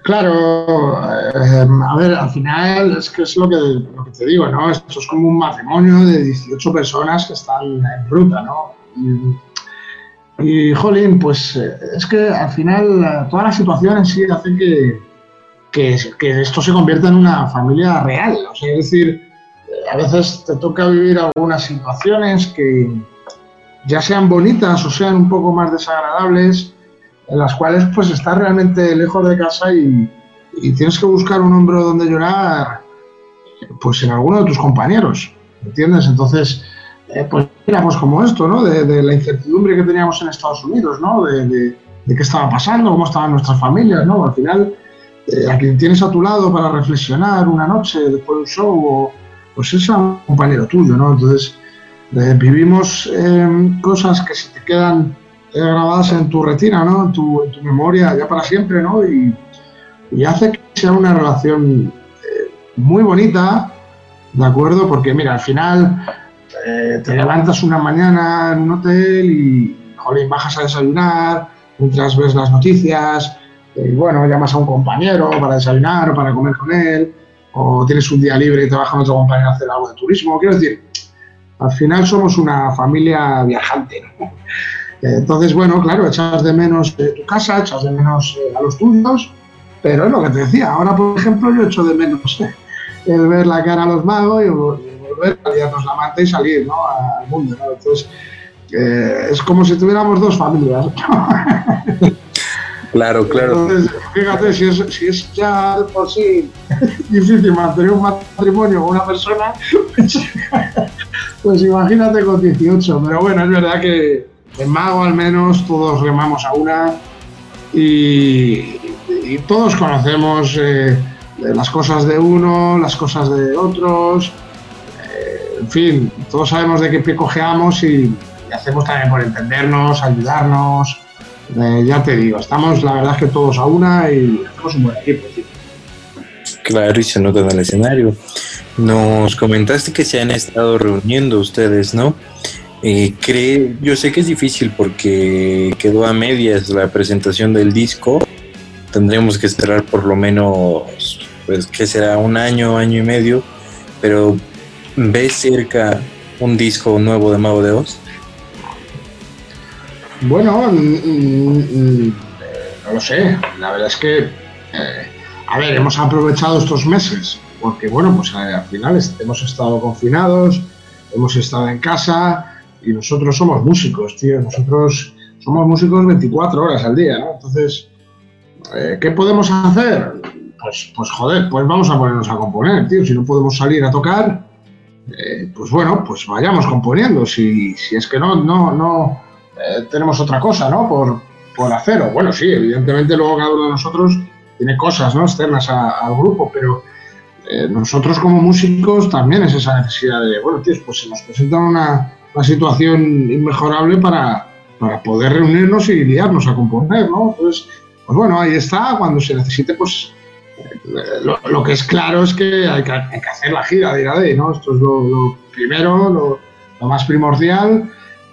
Claro, a ver, al final es que es lo que, lo que, te digo, ¿no? Esto es como un matrimonio de 18 personas que están en ruta, ¿no? Y, y jolín, pues es que al final toda la situación en sí hace que, que, esto se convierta en una familia real. O sea, es decir, a veces te toca vivir algunas situaciones que ya sean bonitas o sean un poco más desagradables, en las cuales pues estás realmente lejos de casa y, tienes que buscar un hombro donde llorar, pues en alguno de tus compañeros, ¿entiendes? Entonces, eh, pues pues como esto, ¿no? De, la incertidumbre que teníamos en Estados Unidos, ¿no? De, qué estaba pasando, cómo estaban nuestras familias, ¿no? Al final eh, a quien tienes a tu lado para reflexionar una noche después de un show, o, pues es un compañero tuyo, ¿no? Entonces, eh, vivimos em, cosas que se te quedan grabadas en tu retina, ¿no? En tu, memoria ya para siempre, ¿no? Y, hace que sea una relación muy bonita, ¿de acuerdo? Porque, mira, al final te levantas una mañana en un hotel y, jolín, bajas a desayunar, mientras ves las noticias, y bueno, llamas a un compañero para desayunar o para comer con él, o tienes un día libre y te baja otro compañero a hacer algo de turismo. Quiero decir, al final somos una familia viajante. Entonces, bueno, claro, echas de menos eh, tu casa, echas de menos eh, a los tuyos, pero es lo que te decía. Ahora, por ejemplo, yo echo de menos eh, el ver la cara a los magos y, volver a liarnos la manta y salir ¿no? al mundo. Entonces, es como si tuviéramos dos familias. Claro, claro. Entonces, fíjate, si es, si es ya por sí difícil mantener un matrimonio con una persona, pues, pues, imagínate con 18. Pero bueno, es verdad que en Mago al menos todos remamos a una y, todos conocemos eh, las cosas de uno, las cosas de otros. Fin, todos sabemos de qué pie cojeamos y hacemos también por entendernos, ayudarnos eh, ya te digo, estamos la verdad es que todos a una y hacemos un buen equipo. Claro, y se nota en el escenario. Nos comentaste que se han estado reuniendo ustedes, ¿no? Eh, cree, yo sé que es difícil porque quedó a medias la presentación del disco. Tendremos que esperar por lo menos, pues, que será un año, año y medio. Pero ¿ves cerca un disco nuevo de Mago de Oz? Bueno, no lo sé. La verdad es que, eh, a ver, hemos aprovechado estos meses porque, bueno, pues eh, al final hemos estado confinados, hemos estado en casa y nosotros somos músicos, tío. Nosotros somos músicos 24 horas al día, ¿no? Entonces, eh, ¿qué podemos hacer? Pues, pues joder, pues vamos a ponernos a componer, tío. Si no podemos salir a tocar, eh, pues bueno, pues vayamos componiendo. Si, si es que no, no, no eh, tenemos otra cosa, ¿no? Por, por hacer. O bueno, sí, evidentemente luego cada uno de nosotros tiene cosas ¿no? externas al grupo, pero eh, nosotros como músicos también es esa necesidad de, bueno, tíos, pues se nos presenta una, una situación inmejorable para, para poder reunirnos y guiarnos a componer, ¿no? Entonces, pues bueno, ahí está, cuando se necesite, pues lo, que es claro es que hay que, hacer la gira de Iradei, ¿no? Esto es lo, primero, lo, más primordial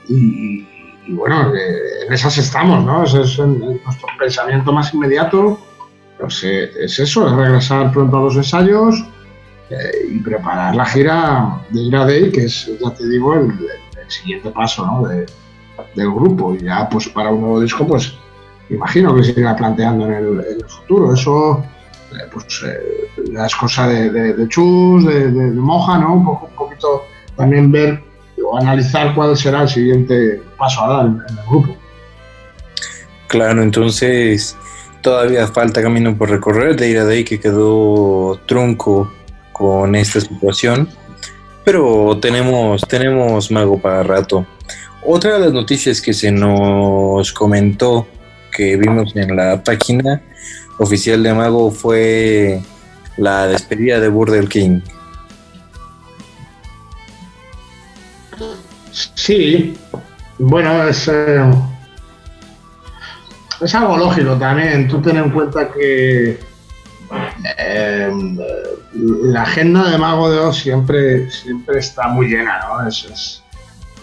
y, bueno, en esas estamos, ¿no? Ese es nuestro pensamiento más inmediato. Pues, eh, es eso, es regresar pronto a los ensayos eh, y preparar la gira de Iradei, que es, ya te digo, el, siguiente paso, ¿no? del grupo. Y ya, pues para un nuevo disco, pues imagino que se irá planteando en el, en el futuro. Eso eh, pues eh, cosa de, de, Chus, de, Moja, ¿no? Un, poco, un poquito también ver o analizar cuál será el siguiente paso a dar en, el grupo. Claro, entonces todavía falta camino por recorrer de ir a que quedó trunco con esta situación, pero tenemos, tenemos mago para rato. Otra de las noticias que se nos comentó que vimos en la página oficial de Mago fue la despedida de Burger King. Sí, bueno, es, eh, es algo lógico también. Tú ten en cuenta que eh, la agenda de Mago de Oz siempre, siempre está muy llena, ¿no?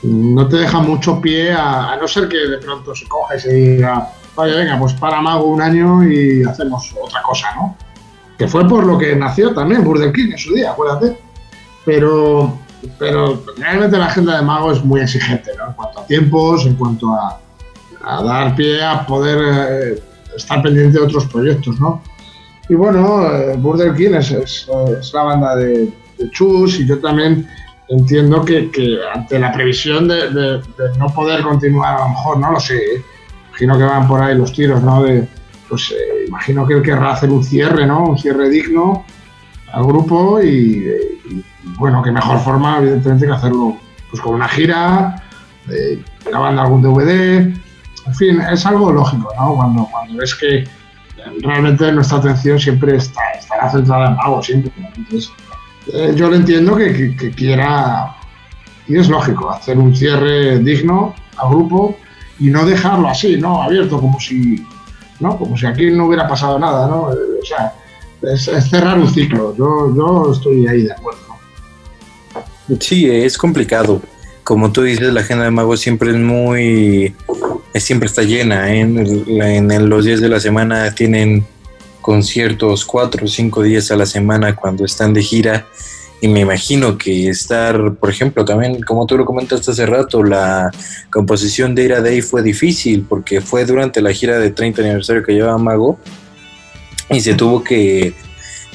No te deja mucho pie a, a, no ser que de pronto se coja y se diga vaya, venga, pues para Mago un año y hacemos otra cosa, ¿no? Que fue por lo que nació también Burger King en su día, acuérdate. Pero, pero realmente la agenda de Mago es muy exigente, ¿no? En cuanto a tiempos, en cuanto a, dar pie a poder eh, estar pendiente de otros proyectos, ¿no? Y bueno, eh, King es, la banda de, Chus y yo también entiendo que, ante la previsión de, de, no poder continuar, a lo mejor, no lo sé, ¿eh? Imagino que van por ahí los tiros, ¿no? Pues eh, imagino que él querrá hacer un cierre, ¿no? Un cierre digno al grupo y, bueno, qué mejor forma, evidentemente, que hacerlo pues con una gira, eh, grabando algún DVD, en fin, es algo lógico, ¿no? Cuando, ves que realmente nuestra atención siempre está, estará centrada en algo, siempre. Entonces, eh, yo lo entiendo que, quiera, y es lógico, hacer un cierre digno al grupo y no dejarlo así, ¿no? Abierto, como si, ¿no? Como si aquí no hubiera pasado nada, ¿no? Eh, o sea, es, cerrar un ciclo. Yo, yo estoy ahí de acuerdo. Sí, es complicado. Como tú dices, la agenda de Mago siempre es muy. Siempre está llena. ¿eh? En, en los días de la semana tienen conciertos cuatro o cinco días a la semana cuando están de gira y me imagino que estar, por ejemplo, también, como tú lo comentaste hace rato, la composición de Ira Day fue difícil porque fue durante la gira de 30 aniversario que llevaba Mago y se tuvo que,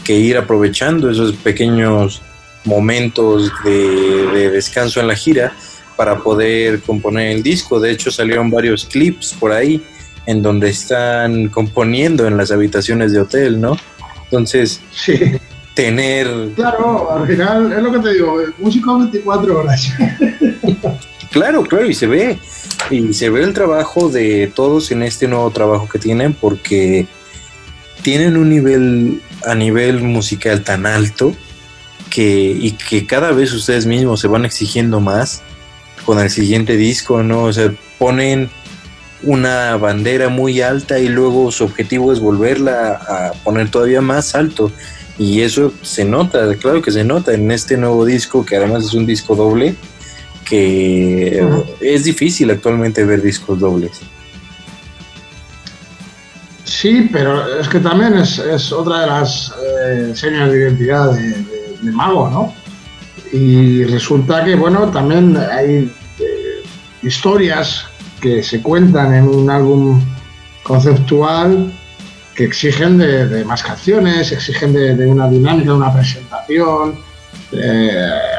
ir aprovechando esos pequeños momentos de, descanso en la gira para poder componer el disco. De hecho, salieron varios clips por ahí en donde están componiendo en las habitaciones de hotel, ¿no? Entonces, sí tener... Claro, al final es lo que te digo, músico 24 horas. claro, claro, y se ve. Y se ve el trabajo de todos en este nuevo trabajo que tienen porque tienen un nivel a nivel musical tan alto que, y que cada vez ustedes mismos se van exigiendo más con el siguiente disco, ¿no? O sea, ponen una bandera muy alta y luego su objetivo es volverla a poner todavía más alto. Y eso se nota, claro que se nota en este nuevo disco, que además es un disco doble, que es difícil actualmente ver discos dobles. Sí, pero es que también es, otra de las eh, señas de identidad de, Mago, ¿no? Y resulta que, bueno, también hay eh, historias que se cuentan en un álbum conceptual que exigen de, más canciones, exigen de, una dinámica, de una presentación, eh,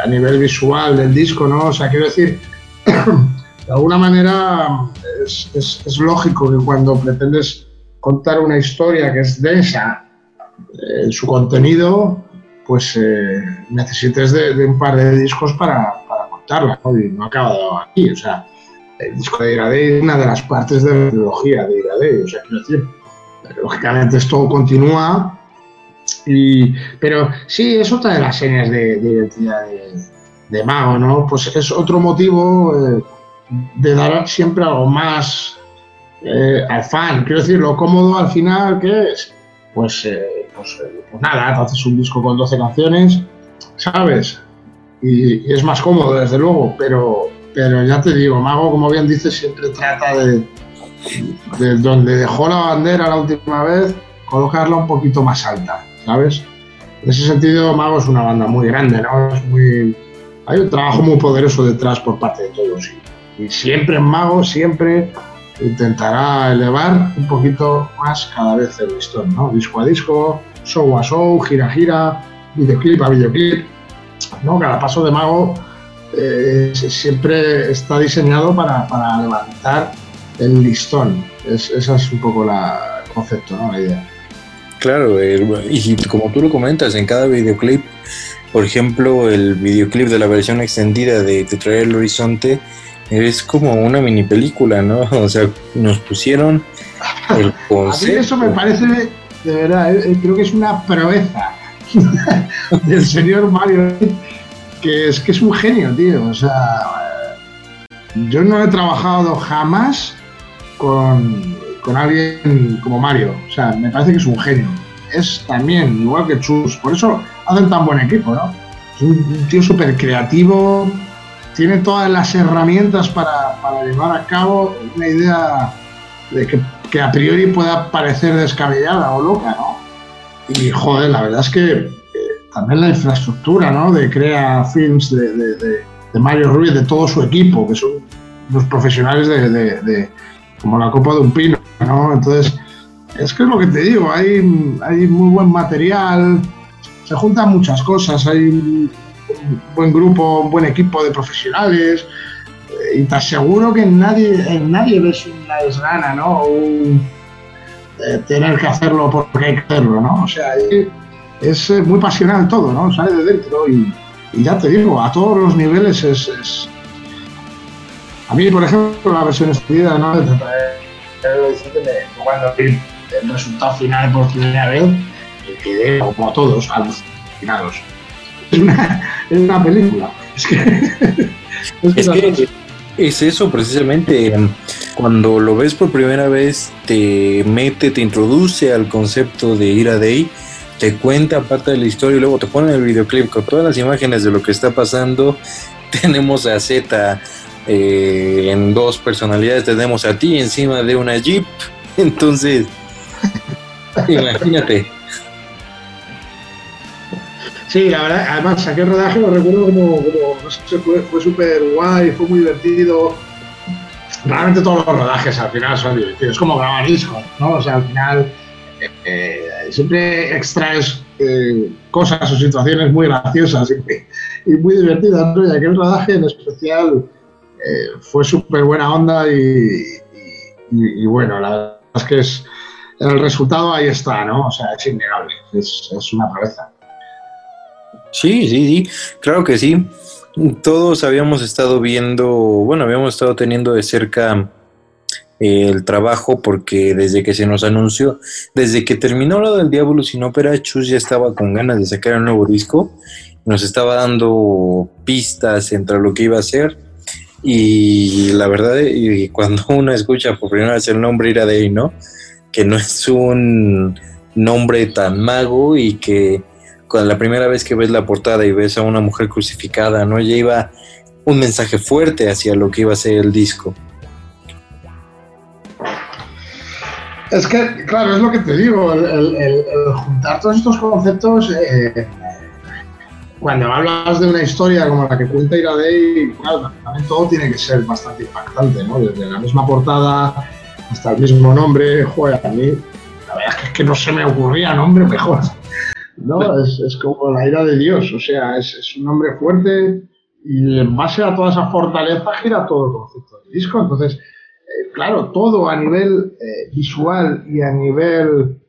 a nivel visual del disco, ¿no? O sea, quiero decir, de alguna manera es, lógico que cuando pretendes contar una historia que es densa en su contenido, pues eh, necesites de, un par de discos para, para contarla, ¿no? Y no ha acabado aquí, o sea, el disco de Iradei es una de las partes de la trilogía de Iradei, o sea, quiero decir, lógicamente esto continúa, y, pero sí, es otra de las señas de, identidad de, Mago, ¿no? Pues es otro motivo eh, de dar siempre algo más eh, al fan, quiero decir, lo cómodo al final, ¿qué es? Pues, eh, pues, pues, nada, te haces un disco con 12 canciones, ¿sabes? y es más cómodo, desde luego, pero, pero ya te digo, Mago, como bien dices, siempre trata de, de donde dejó la bandera la última vez, colocarla un poquito más alta, ¿sabes? En ese sentido, Mago es una banda muy grande, ¿no? Hay un trabajo muy poderoso detrás por parte de todos. Y, siempre en Mago, siempre intentará elevar un poquito más cada vez el listón, ¿no? Disco a disco, show a show, gira a gira, videoclip a videoclip, ¿no? Cada paso de Mago eh, siempre está diseñado para, levantar el listón. Es, esa es un poco la, el concepto, ¿no? la idea. Claro, y como tú lo comentas, en cada videoclip, por ejemplo, el videoclip de la versión extendida de Te traer el horizonte es como una mini película, ¿no? O sea, nos pusieron el concepto. A mí eso me parece, de verdad, eh, creo que es una proeza del señor Mario que es que es un genio, tío. O sea, yo no he trabajado jamás con, con alguien como Mario. O sea, me parece que es un genio. Es también, igual que Chus, por eso hacen tan buen equipo, ¿no? Es un, tío súper creativo, tiene todas las herramientas para, llevar a cabo una idea de que, a priori pueda parecer descabellada o loca, ¿no? Y joder, la verdad es que también la infraestructura ¿no? de Crea Films, de, de, Mario Ruiz, de todo su equipo, que son los profesionales de, como la copa de un pino. ¿no? Entonces, es que es lo que te digo, hay, hay muy buen material, se juntan muchas cosas, hay un buen grupo, un buen equipo de profesionales, eh, y te aseguro que en nadie, en nadie ves una desgana, ¿no? Un, eh, tener que hacerlo porque hay que hacerlo, ¿no? O sea, es eh, muy pasional todo, ¿no? Sale de dentro y, ya te digo, a todos los niveles es, A mí, por ejemplo, la versión estudiada, ¿no? Cuando vi el resultado final por primera vez, quedé como a todos, alucinados. Es una, es una película. Es que... es, que es eso precisamente. Cuando lo ves por primera vez, te mete, te introduce al concepto de ir a Day te cuenta parte de la historia y luego te ponen el videoclip con todas las imágenes de lo que está pasando. Tenemos a Z eh, en dos personalidades, tenemos a ti encima de una Jeep. Entonces, imagínate. Sí, la verdad, además aquel rodaje lo recuerdo como, no sé, fue, fue súper guay, fue muy divertido. Realmente todos los rodajes al final son divertidos, es como grabar discos, ¿no? O sea, al final eh, siempre extraes eh, cosas o situaciones muy graciosas y, muy divertidas. ¿no? Y aquel rodaje en especial eh, fue súper buena onda y, bueno, la verdad es que es, el resultado ahí está, ¿no? O sea, es innegable, es, una proeza. Sí, sí, sí, claro que sí. Todos habíamos estado viendo, bueno, habíamos estado teniendo de cerca el trabajo porque desde que se nos anunció, desde que terminó lo del Diablo sin ópera, Chus ya estaba con ganas de sacar un nuevo disco, nos estaba dando pistas entre lo que iba a hacer y la verdad, y cuando uno escucha por primera vez el nombre Ira de ¿no? Que no es un nombre tan mago y que cuando la primera vez que ves la portada y ves a una mujer crucificada, ¿no? Ya iba un mensaje fuerte hacia lo que iba a ser el disco. Es que, claro, es lo que te digo, el, juntar todos estos conceptos, eh, cuando hablas de una historia como la que cuenta Iradei, claro, también todo tiene que ser bastante impactante, ¿no? Desde la misma portada hasta el mismo nombre, joder, a mí la verdad es que, no se me ocurría nombre mejor, ¿no? Es, como la ira de Dios, o sea, es, un nombre fuerte y en base a toda esa fortaleza gira todo el concepto del disco, entonces claro, todo a nivel eh, visual y a nivel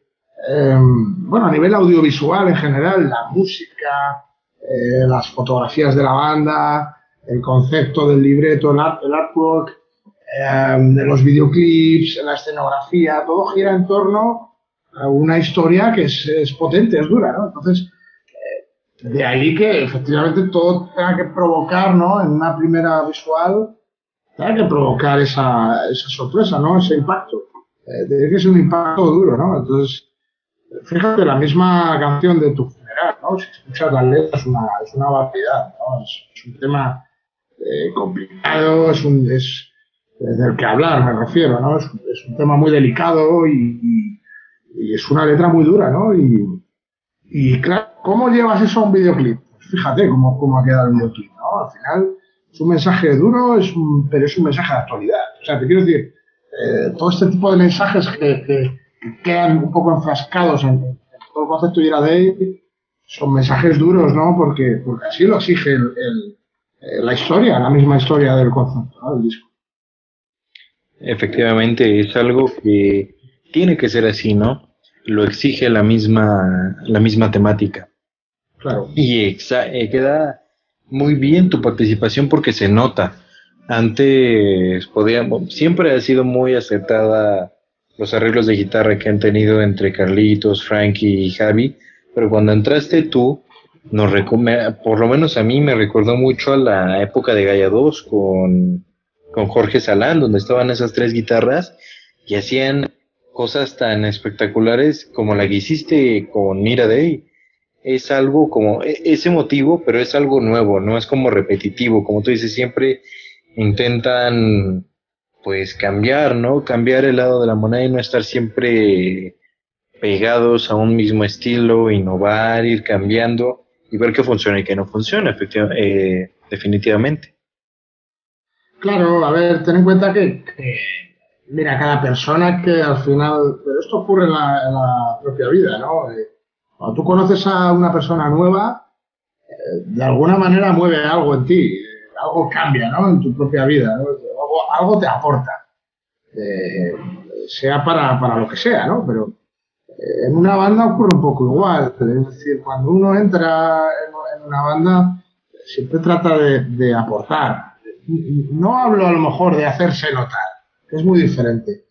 em, bueno, a nivel audiovisual en general, la música, eh, las fotografías de la banda, el concepto del libreto, el, artwork, eh, de los videoclips, la escenografía, todo gira en torno a una historia que es, potente, es dura, ¿no? Entonces, eh, de ahí que efectivamente todo tenga que provocar, ¿no? En una primera visual, tenga que provocar esa, esa sorpresa, ¿no? Ese impacto. tiene que ser un impacto duro, ¿no? Entonces, fíjate, la misma canción de tu si escuchas las letras es una, es una barbaridad, es, un tema eh, complicado, es un, es, del que hablar, me refiero, ¿no? Es, un tema muy delicado y, es una letra muy dura, ¿no? Y, claro, ¿cómo llevas eso a un videoclip? Pues fíjate cómo, cómo ha quedado el videoclip, ¿no? Al final es un mensaje duro, es pero es un mensaje de actualidad. O sea, te quiero decir, eh, todo este tipo de mensajes que, quedan un poco enfrascados en, todo el concepto de Ira son mensajes duros, ¿no? Porque, porque así lo exige el, eh, la historia, la misma historia del concepto, ¿no? del disco. Efectivamente, es algo que tiene que ser así, ¿no? Lo exige la misma, la misma temática. Claro. Y eh, queda muy bien tu participación porque se nota. Antes podíamos, siempre ha sido muy aceptada los arreglos de guitarra que han tenido entre Carlitos, Frankie y Javi, pero cuando entraste tú, nos por lo menos a mí me recordó mucho a la época de Gaia 2 con, con Jorge Salán, donde estaban esas tres guitarras y hacían cosas tan espectaculares como la que hiciste con Mira Day. Es algo como, e, es emotivo, pero es algo nuevo, no es como repetitivo, como tú dices, siempre intentan pues cambiar, ¿no? Cambiar el lado de la moneda y no estar siempre pegados a un mismo estilo, innovar, ir cambiando y ver qué funciona y qué no funciona, eh, definitivamente. Claro, a ver, ten en cuenta que, mira, cada persona que al final, pero esto ocurre en la, propia vida, ¿no? Eh, cuando tú conoces a una persona nueva, eh, de alguna manera mueve algo en ti, algo cambia, ¿no? En tu propia vida, ¿no? algo, algo, te aporta, sea para, para lo que sea, ¿no? Pero en una banda ocurre un poco igual. Es decir, cuando uno entra en, una banda, siempre trata de, aportar. No hablo a lo mejor de hacerse notar, que es muy diferente.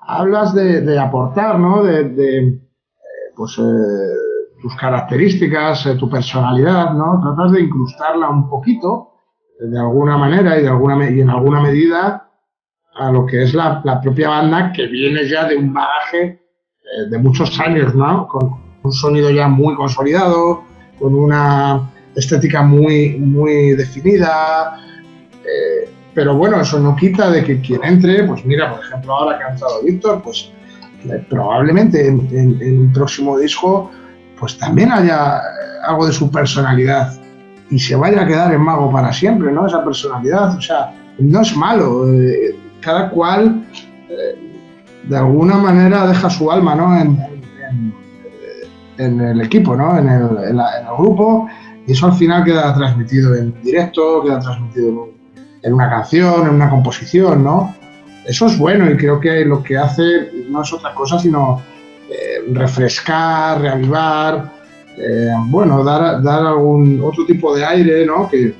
Hablas de, aportar, ¿no? De, eh, pues, eh, tus características, eh, tu personalidad, ¿no? Tratas de incrustarla un poquito, de alguna manera y, de alguna, y en alguna medida, a lo que es la, la propia banda que viene ya de un bagaje eh, de muchos años, ¿no? Con un sonido ya muy consolidado, con una estética muy, muy definida. Eh, pero bueno, eso no quita de que quien entre, pues mira, por ejemplo, ahora que ha entrado Víctor, pues eh, probablemente en, un próximo disco, pues también haya algo de su personalidad y se vaya a quedar en Mago para siempre, ¿no? Esa personalidad, o sea, no es malo. cada cual de alguna manera deja su alma ¿no? en, el equipo, ¿no? en, el, grupo, y eso al final queda transmitido en directo, queda transmitido en, una canción, en una composición, ¿no? Eso es bueno y creo que lo que hace no es otra cosa sino eh, refrescar, reavivar, eh, bueno, dar, dar algún otro tipo de aire, ¿no? Que,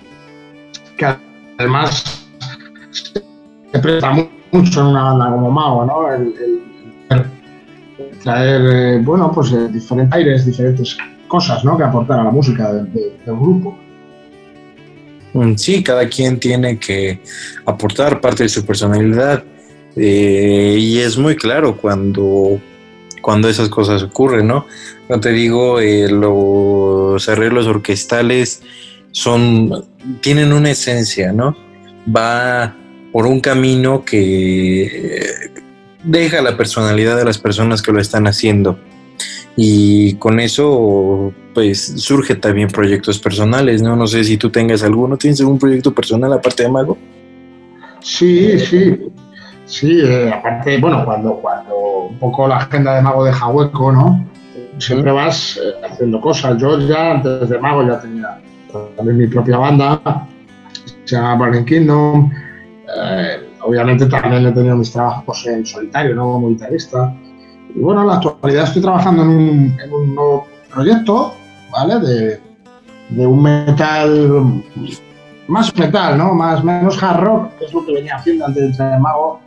que además se presta mucho mucho en una banda como Mao, ¿no? El, traer, eh, bueno, pues eh, diferentes aires, diferentes cosas, ¿no? Que aportar a la música del, grupo. Mm, sí, cada quien tiene que aportar parte de su personalidad eh, y es muy claro cuando, cuando esas cosas ocurren, ¿no? No te digo, los arreglos orquestales son, tienen una esencia, ¿no? Va por un camino que deja la personalidad de las personas que lo están haciendo. Y con eso, pues surge también proyectos personales, ¿no? No sé si tú tengas alguno. ¿Tienes algún proyecto personal aparte de Mago? Sí, sí. Sí, eh, aparte, bueno, cuando, cuando un poco la agenda de Mago deja hueco, ¿no? Siempre vas eh, haciendo cosas. Yo ya antes de Mago ya tenía también mi propia banda, se llama Burning Kingdom. Eh, obviamente también he tenido mis trabajos en solitario, ¿no? Como guitarrista. bueno, en la actualidad estoy trabajando en un, en un nuevo proyecto, ¿vale? De, de, un metal, más metal, ¿no? Más, menos hard rock, que es lo que venía haciendo antes de entrar en Mago.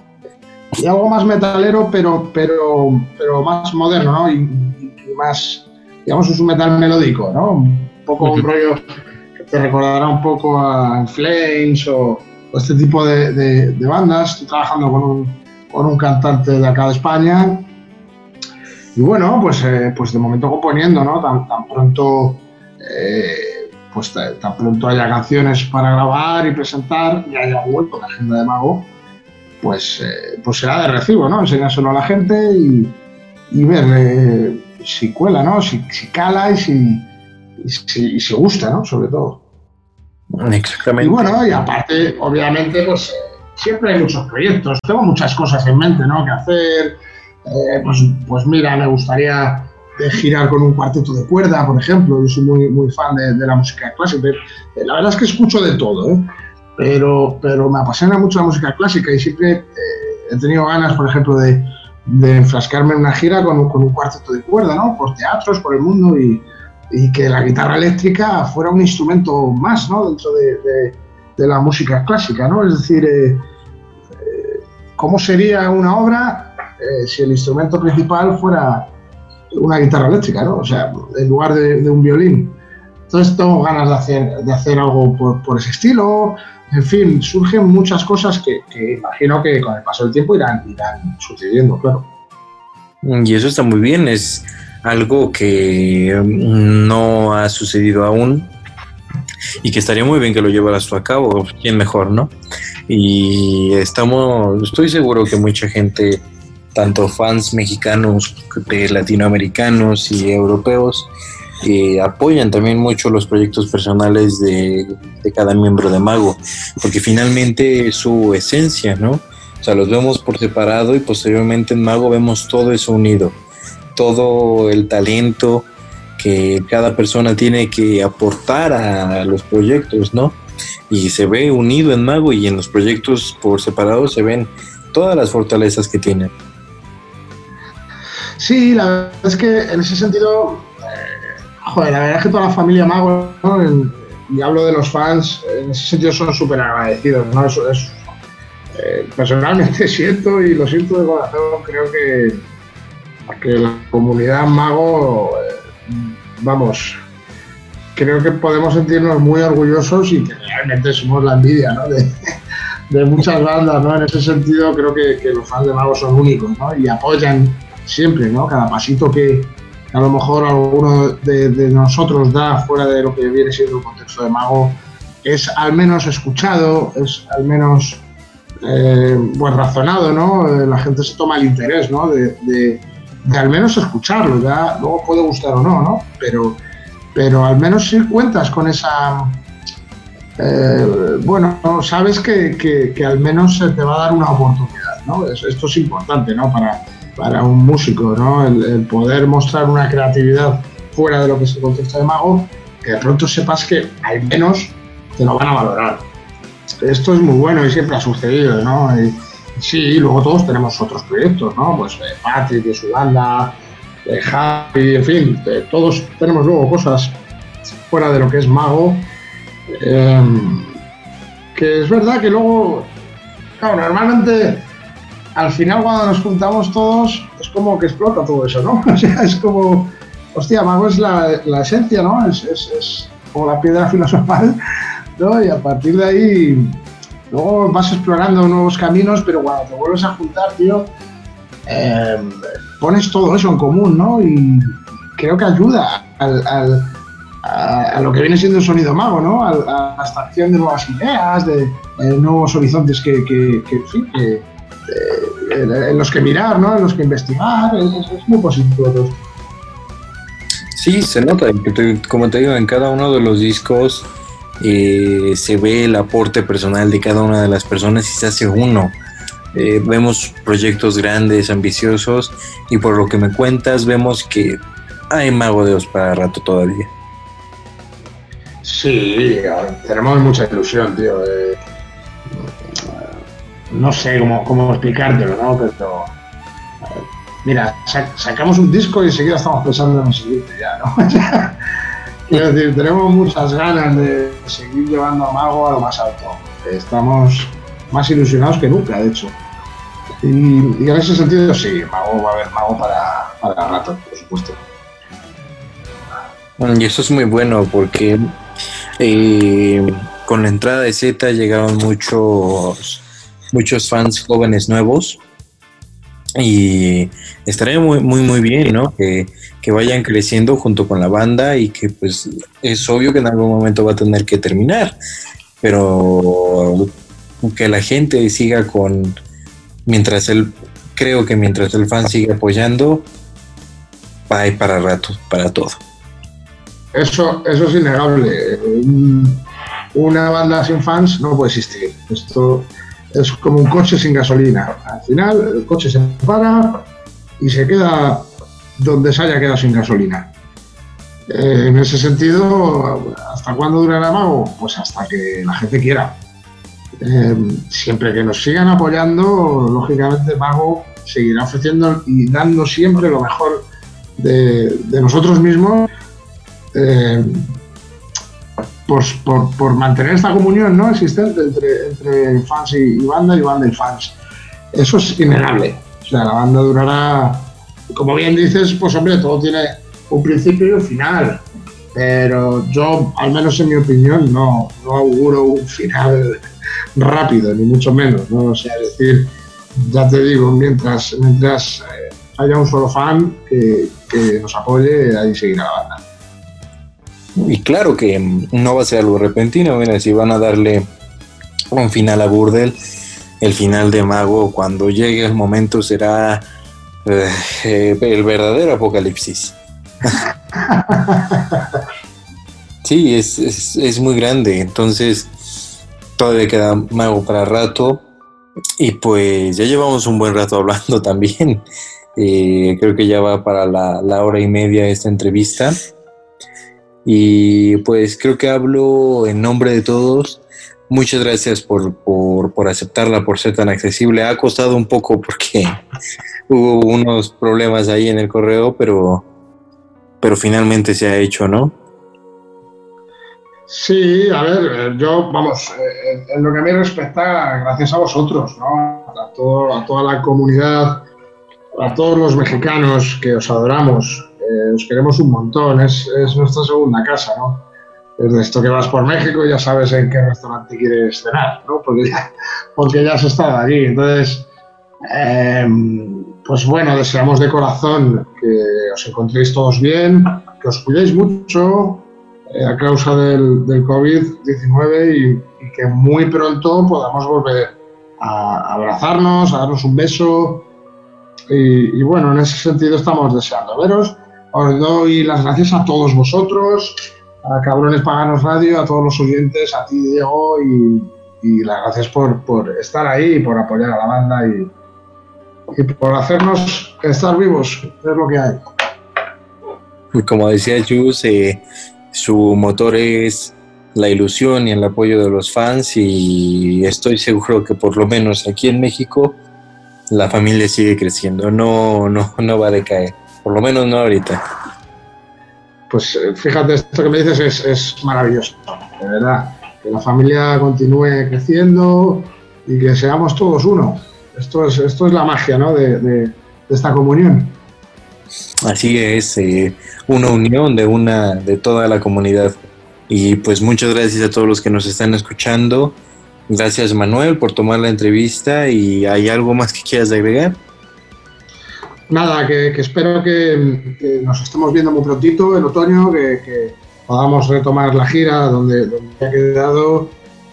Y algo más metalero, pero, pero, pero más moderno, ¿no? Y, más, digamos, es un metal melódico, ¿no? Un poco un rollo que te recordará un poco a Flames o, este tipo de, bandas. Estoy trabajando con un, con un cantante de acá de España y bueno, pues, eh, pues de momento componiendo, ¿no? Tan, pronto, eh, pues tan pronto haya canciones para grabar y presentar y haya vuelto la agenda de Mago, pues, eh, pues será de recibo, ¿no? Enseñárselo a la gente y, ver si cuela, ¿no? Si, si cala y si, y si, y si gusta, ¿no? Sobre todo. Exactamente. Y bueno, y aparte, obviamente, pues siempre hay muchos proyectos. Tengo muchas cosas en mente, ¿no? Que hacer eh, pues, pues mira, me gustaría girar con un cuarteto de cuerda, por ejemplo. Yo soy muy, muy fan de, la música clásica. Eh, la verdad es que escucho de todo, ¿eh? pero, pero me apasiona mucho la música clásica y siempre he tenido ganas, por ejemplo, de, de enfrascarme en una gira con, con, un cuarteto de cuerda, ¿no? por teatros, por el mundo y, y, que la guitarra eléctrica fuera un instrumento más ¿no? dentro de, de la música clásica. ¿no? Es decir, ¿cómo sería una obra eh, si el instrumento principal fuera una guitarra eléctrica, ¿no? O sea, en lugar de, un violín. Entonces tengo ganas de hacer, de hacer algo por, ese estilo. En fin, surgen muchas cosas que, imagino que con el paso del tiempo irán, irán sucediendo, claro. Y eso está muy bien, es algo que no ha sucedido aún y que estaría muy bien que lo llevaras a cabo, quién mejor, ¿no? Y estamos, estoy seguro que mucha gente tanto fans mexicanos, de latinoamericanos y europeos, que apoyan también mucho los proyectos personales de, cada miembro de Mago, porque finalmente su esencia, ¿no? O sea, los vemos por separado y posteriormente en Mago vemos todo eso unido, todo el talento que cada persona tiene que aportar a los proyectos, ¿no? Y se ve unido en Mago y en los proyectos por separado se ven todas las fortalezas que tienen. Sí, la verdad es que en ese sentido, eh, la verdad es que toda la familia Mago, y hablo de los fans, en ese sentido son súper agradecidos, ¿no? Eso es, eh, personalmente siento y lo siento de corazón, creo que, que la comunidad Mago, eh, vamos, creo que podemos sentirnos muy orgullosos y que realmente somos la envidia. De, muchas bandas, ¿no? En ese sentido creo que, que los fans de Mago son únicos, ¿no? Y apoyan siempre, ¿no? Cada pasito que a lo mejor alguno de, nosotros da fuera de lo que viene siendo el contexto de mago es al menos escuchado, es al menos eh, pues razonado, ¿no? Eh, la gente se toma el interés, ¿no? De, al menos escucharlo, ya luego puede gustar o no, ¿no? Pero, pero al menos si cuentas con esa... Eh, bueno, sabes que, que, al menos se te va a dar una oportunidad, ¿no? Esto es importante, ¿no? Para, para un músico, ¿no? El, poder mostrar una creatividad fuera de lo que es el contexto de mago, que de pronto sepas que al menos te lo van a valorar. Esto es muy bueno y siempre ha sucedido, ¿no? Sí, luego todos tenemos otros proyectos, ¿no? Pues eh, Patrick y su banda, eh, Javi, en fin, eh, todos tenemos luego cosas fuera de lo que es mago. Em, que es verdad que luego, claro, normalmente al final cuando nos juntamos todos es como que explota todo eso, ¿no? O sea, es como, hostia, Mago es la, esencia, ¿no? Es, es, como la piedra filosofal, ¿no? Y a partir de ahí, luego vas explorando nuevos caminos, pero cuando te vuelves a juntar, tío, em, pones todo eso en común, ¿no? Y creo que ayuda a, lo que viene siendo el sonido mago, ¿no? A, la extracción de nuevas ideas, de, nuevos horizontes que, que, que, eh, en los que mirar, ¿no? en los que investigar, es, muy positivo Sí, se nota, como te digo, en cada uno de los discos eh, se ve el aporte personal de cada una de las personas y se hace uno. Eh, vemos proyectos grandes, ambiciosos y por lo que me cuentas vemos que hay mago de Dios para rato todavía. Sí, tenemos mucha ilusión, tío no sé cómo, cómo explicártelo, ¿no? Pero mira, sacamos un disco y enseguida estamos pensando en el siguiente ya, ¿no? Quiero decir, tenemos muchas ganas de seguir llevando a Mago a lo más alto. Estamos más ilusionados que nunca, de hecho. Y, en ese sentido, sí, Mago va a haber Mago para, para rato, por supuesto. Y eso es muy bueno porque eh, con la entrada de Z llegaron muchos, muchos fans jóvenes nuevos y estaría muy, muy, muy bien, ¿no? Que, vayan creciendo junto con la banda y que pues es obvio que en algún momento va a tener que terminar, pero que la gente siga con, mientras él, creo que mientras el fan siga apoyando, va a para rato, para todo. Eso, eso es innegable. Una banda sin fans no puede existir. Esto es como un coche sin gasolina. Al final el coche se para y se queda donde se haya quedado sin gasolina. Eh, en ese sentido, ¿hasta cuándo durará Mago? Pues hasta que la gente quiera. Eh, siempre que nos sigan apoyando, lógicamente Mago seguirá ofreciendo y dando siempre lo mejor de, nosotros mismos. Eh, por, mantener esta comunión ¿no? existente entre, fans y, banda y banda y fans. Eso es innegable. O sea, la banda durará, como bien dices, pues hombre, todo tiene un principio y un final. Pero yo, al menos en mi opinión, no, auguro un final rápido, ni mucho menos. ¿no? O sea, es decir, ya te digo, mientras, mientras eh, haya un solo fan que, que nos apoye, ahí seguirá la banda. Y claro que no va a ser algo repentino, mira, si van a darle un final a Burdel, el final de Mago, cuando llegue el momento será eh, el verdadero apocalipsis. sí, es, muy grande, entonces todavía queda Mago para rato. Y pues ya llevamos un buen rato hablando también. Eh, creo que ya va para la, la hora y media esta entrevista. Y pues creo que hablo en nombre de todos. Muchas gracias por, por, aceptarla, por ser tan accesible. Ha costado un poco porque hubo unos problemas ahí en el correo, pero, pero finalmente se ha hecho, ¿no? Sí, a ver, yo, vamos, eh, en lo que a mí respecta, gracias a vosotros, ¿no? A, todo, a toda la comunidad, a todos los mexicanos que os adoramos, eh, os queremos un montón, es, nuestra segunda casa, ¿no? Desde esto que vas por México ya sabes en qué restaurante quieres cenar, ¿no? Porque ya, porque ya has estado allí. Entonces, em, pues bueno, deseamos de corazón que os encontréis todos bien, que os cuidéis mucho eh, a causa del, COVID-19 y, que muy pronto podamos volver a abrazarnos, a darnos un beso. Y, bueno, en ese sentido estamos deseando veros os doy las gracias a todos vosotros, a Cabrones Paganos Radio, a todos los oyentes, a ti Diego y, las gracias por, estar ahí y por apoyar a la banda y, por hacernos estar vivos, es lo que hay. Como decía Jus, eh, su motor es la ilusión y el apoyo de los fans y estoy seguro que por lo menos aquí en México la familia sigue creciendo, no, no, no va a decaer. Por lo menos no ahorita. Pues eh, fíjate, esto que me dices es, es maravilloso, de verdad. Que la familia continúe creciendo y que seamos todos uno. Esto es, esto es la magia ¿no? de, esta comunión. Así es, eh, una unión de una, de toda la comunidad. Y pues muchas gracias a todos los que nos están escuchando. Gracias Manuel por tomar la entrevista y ¿hay algo más que quieras agregar? Nada, que, espero que, nos estemos viendo muy prontito en otoño, que, podamos retomar la gira donde, donde ha quedado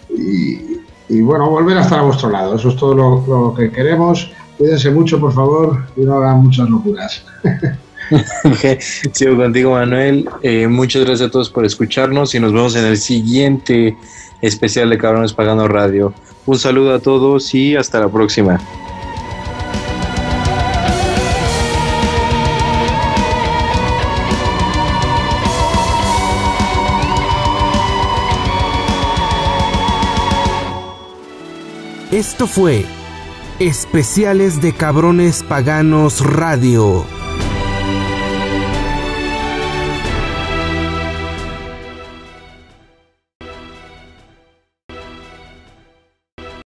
y, bueno, volver a estar a vuestro lado. Eso es todo lo, que queremos. Cuídense mucho, por favor, y no hagan muchas locuras. Sigo contigo, Manuel. Eh, muchas gracias a todos por escucharnos y nos vemos en el siguiente especial de Cabrones Pagando Radio. Un saludo a todos y hasta la próxima. Esto fue Especiales de Cabrones Paganos Radio.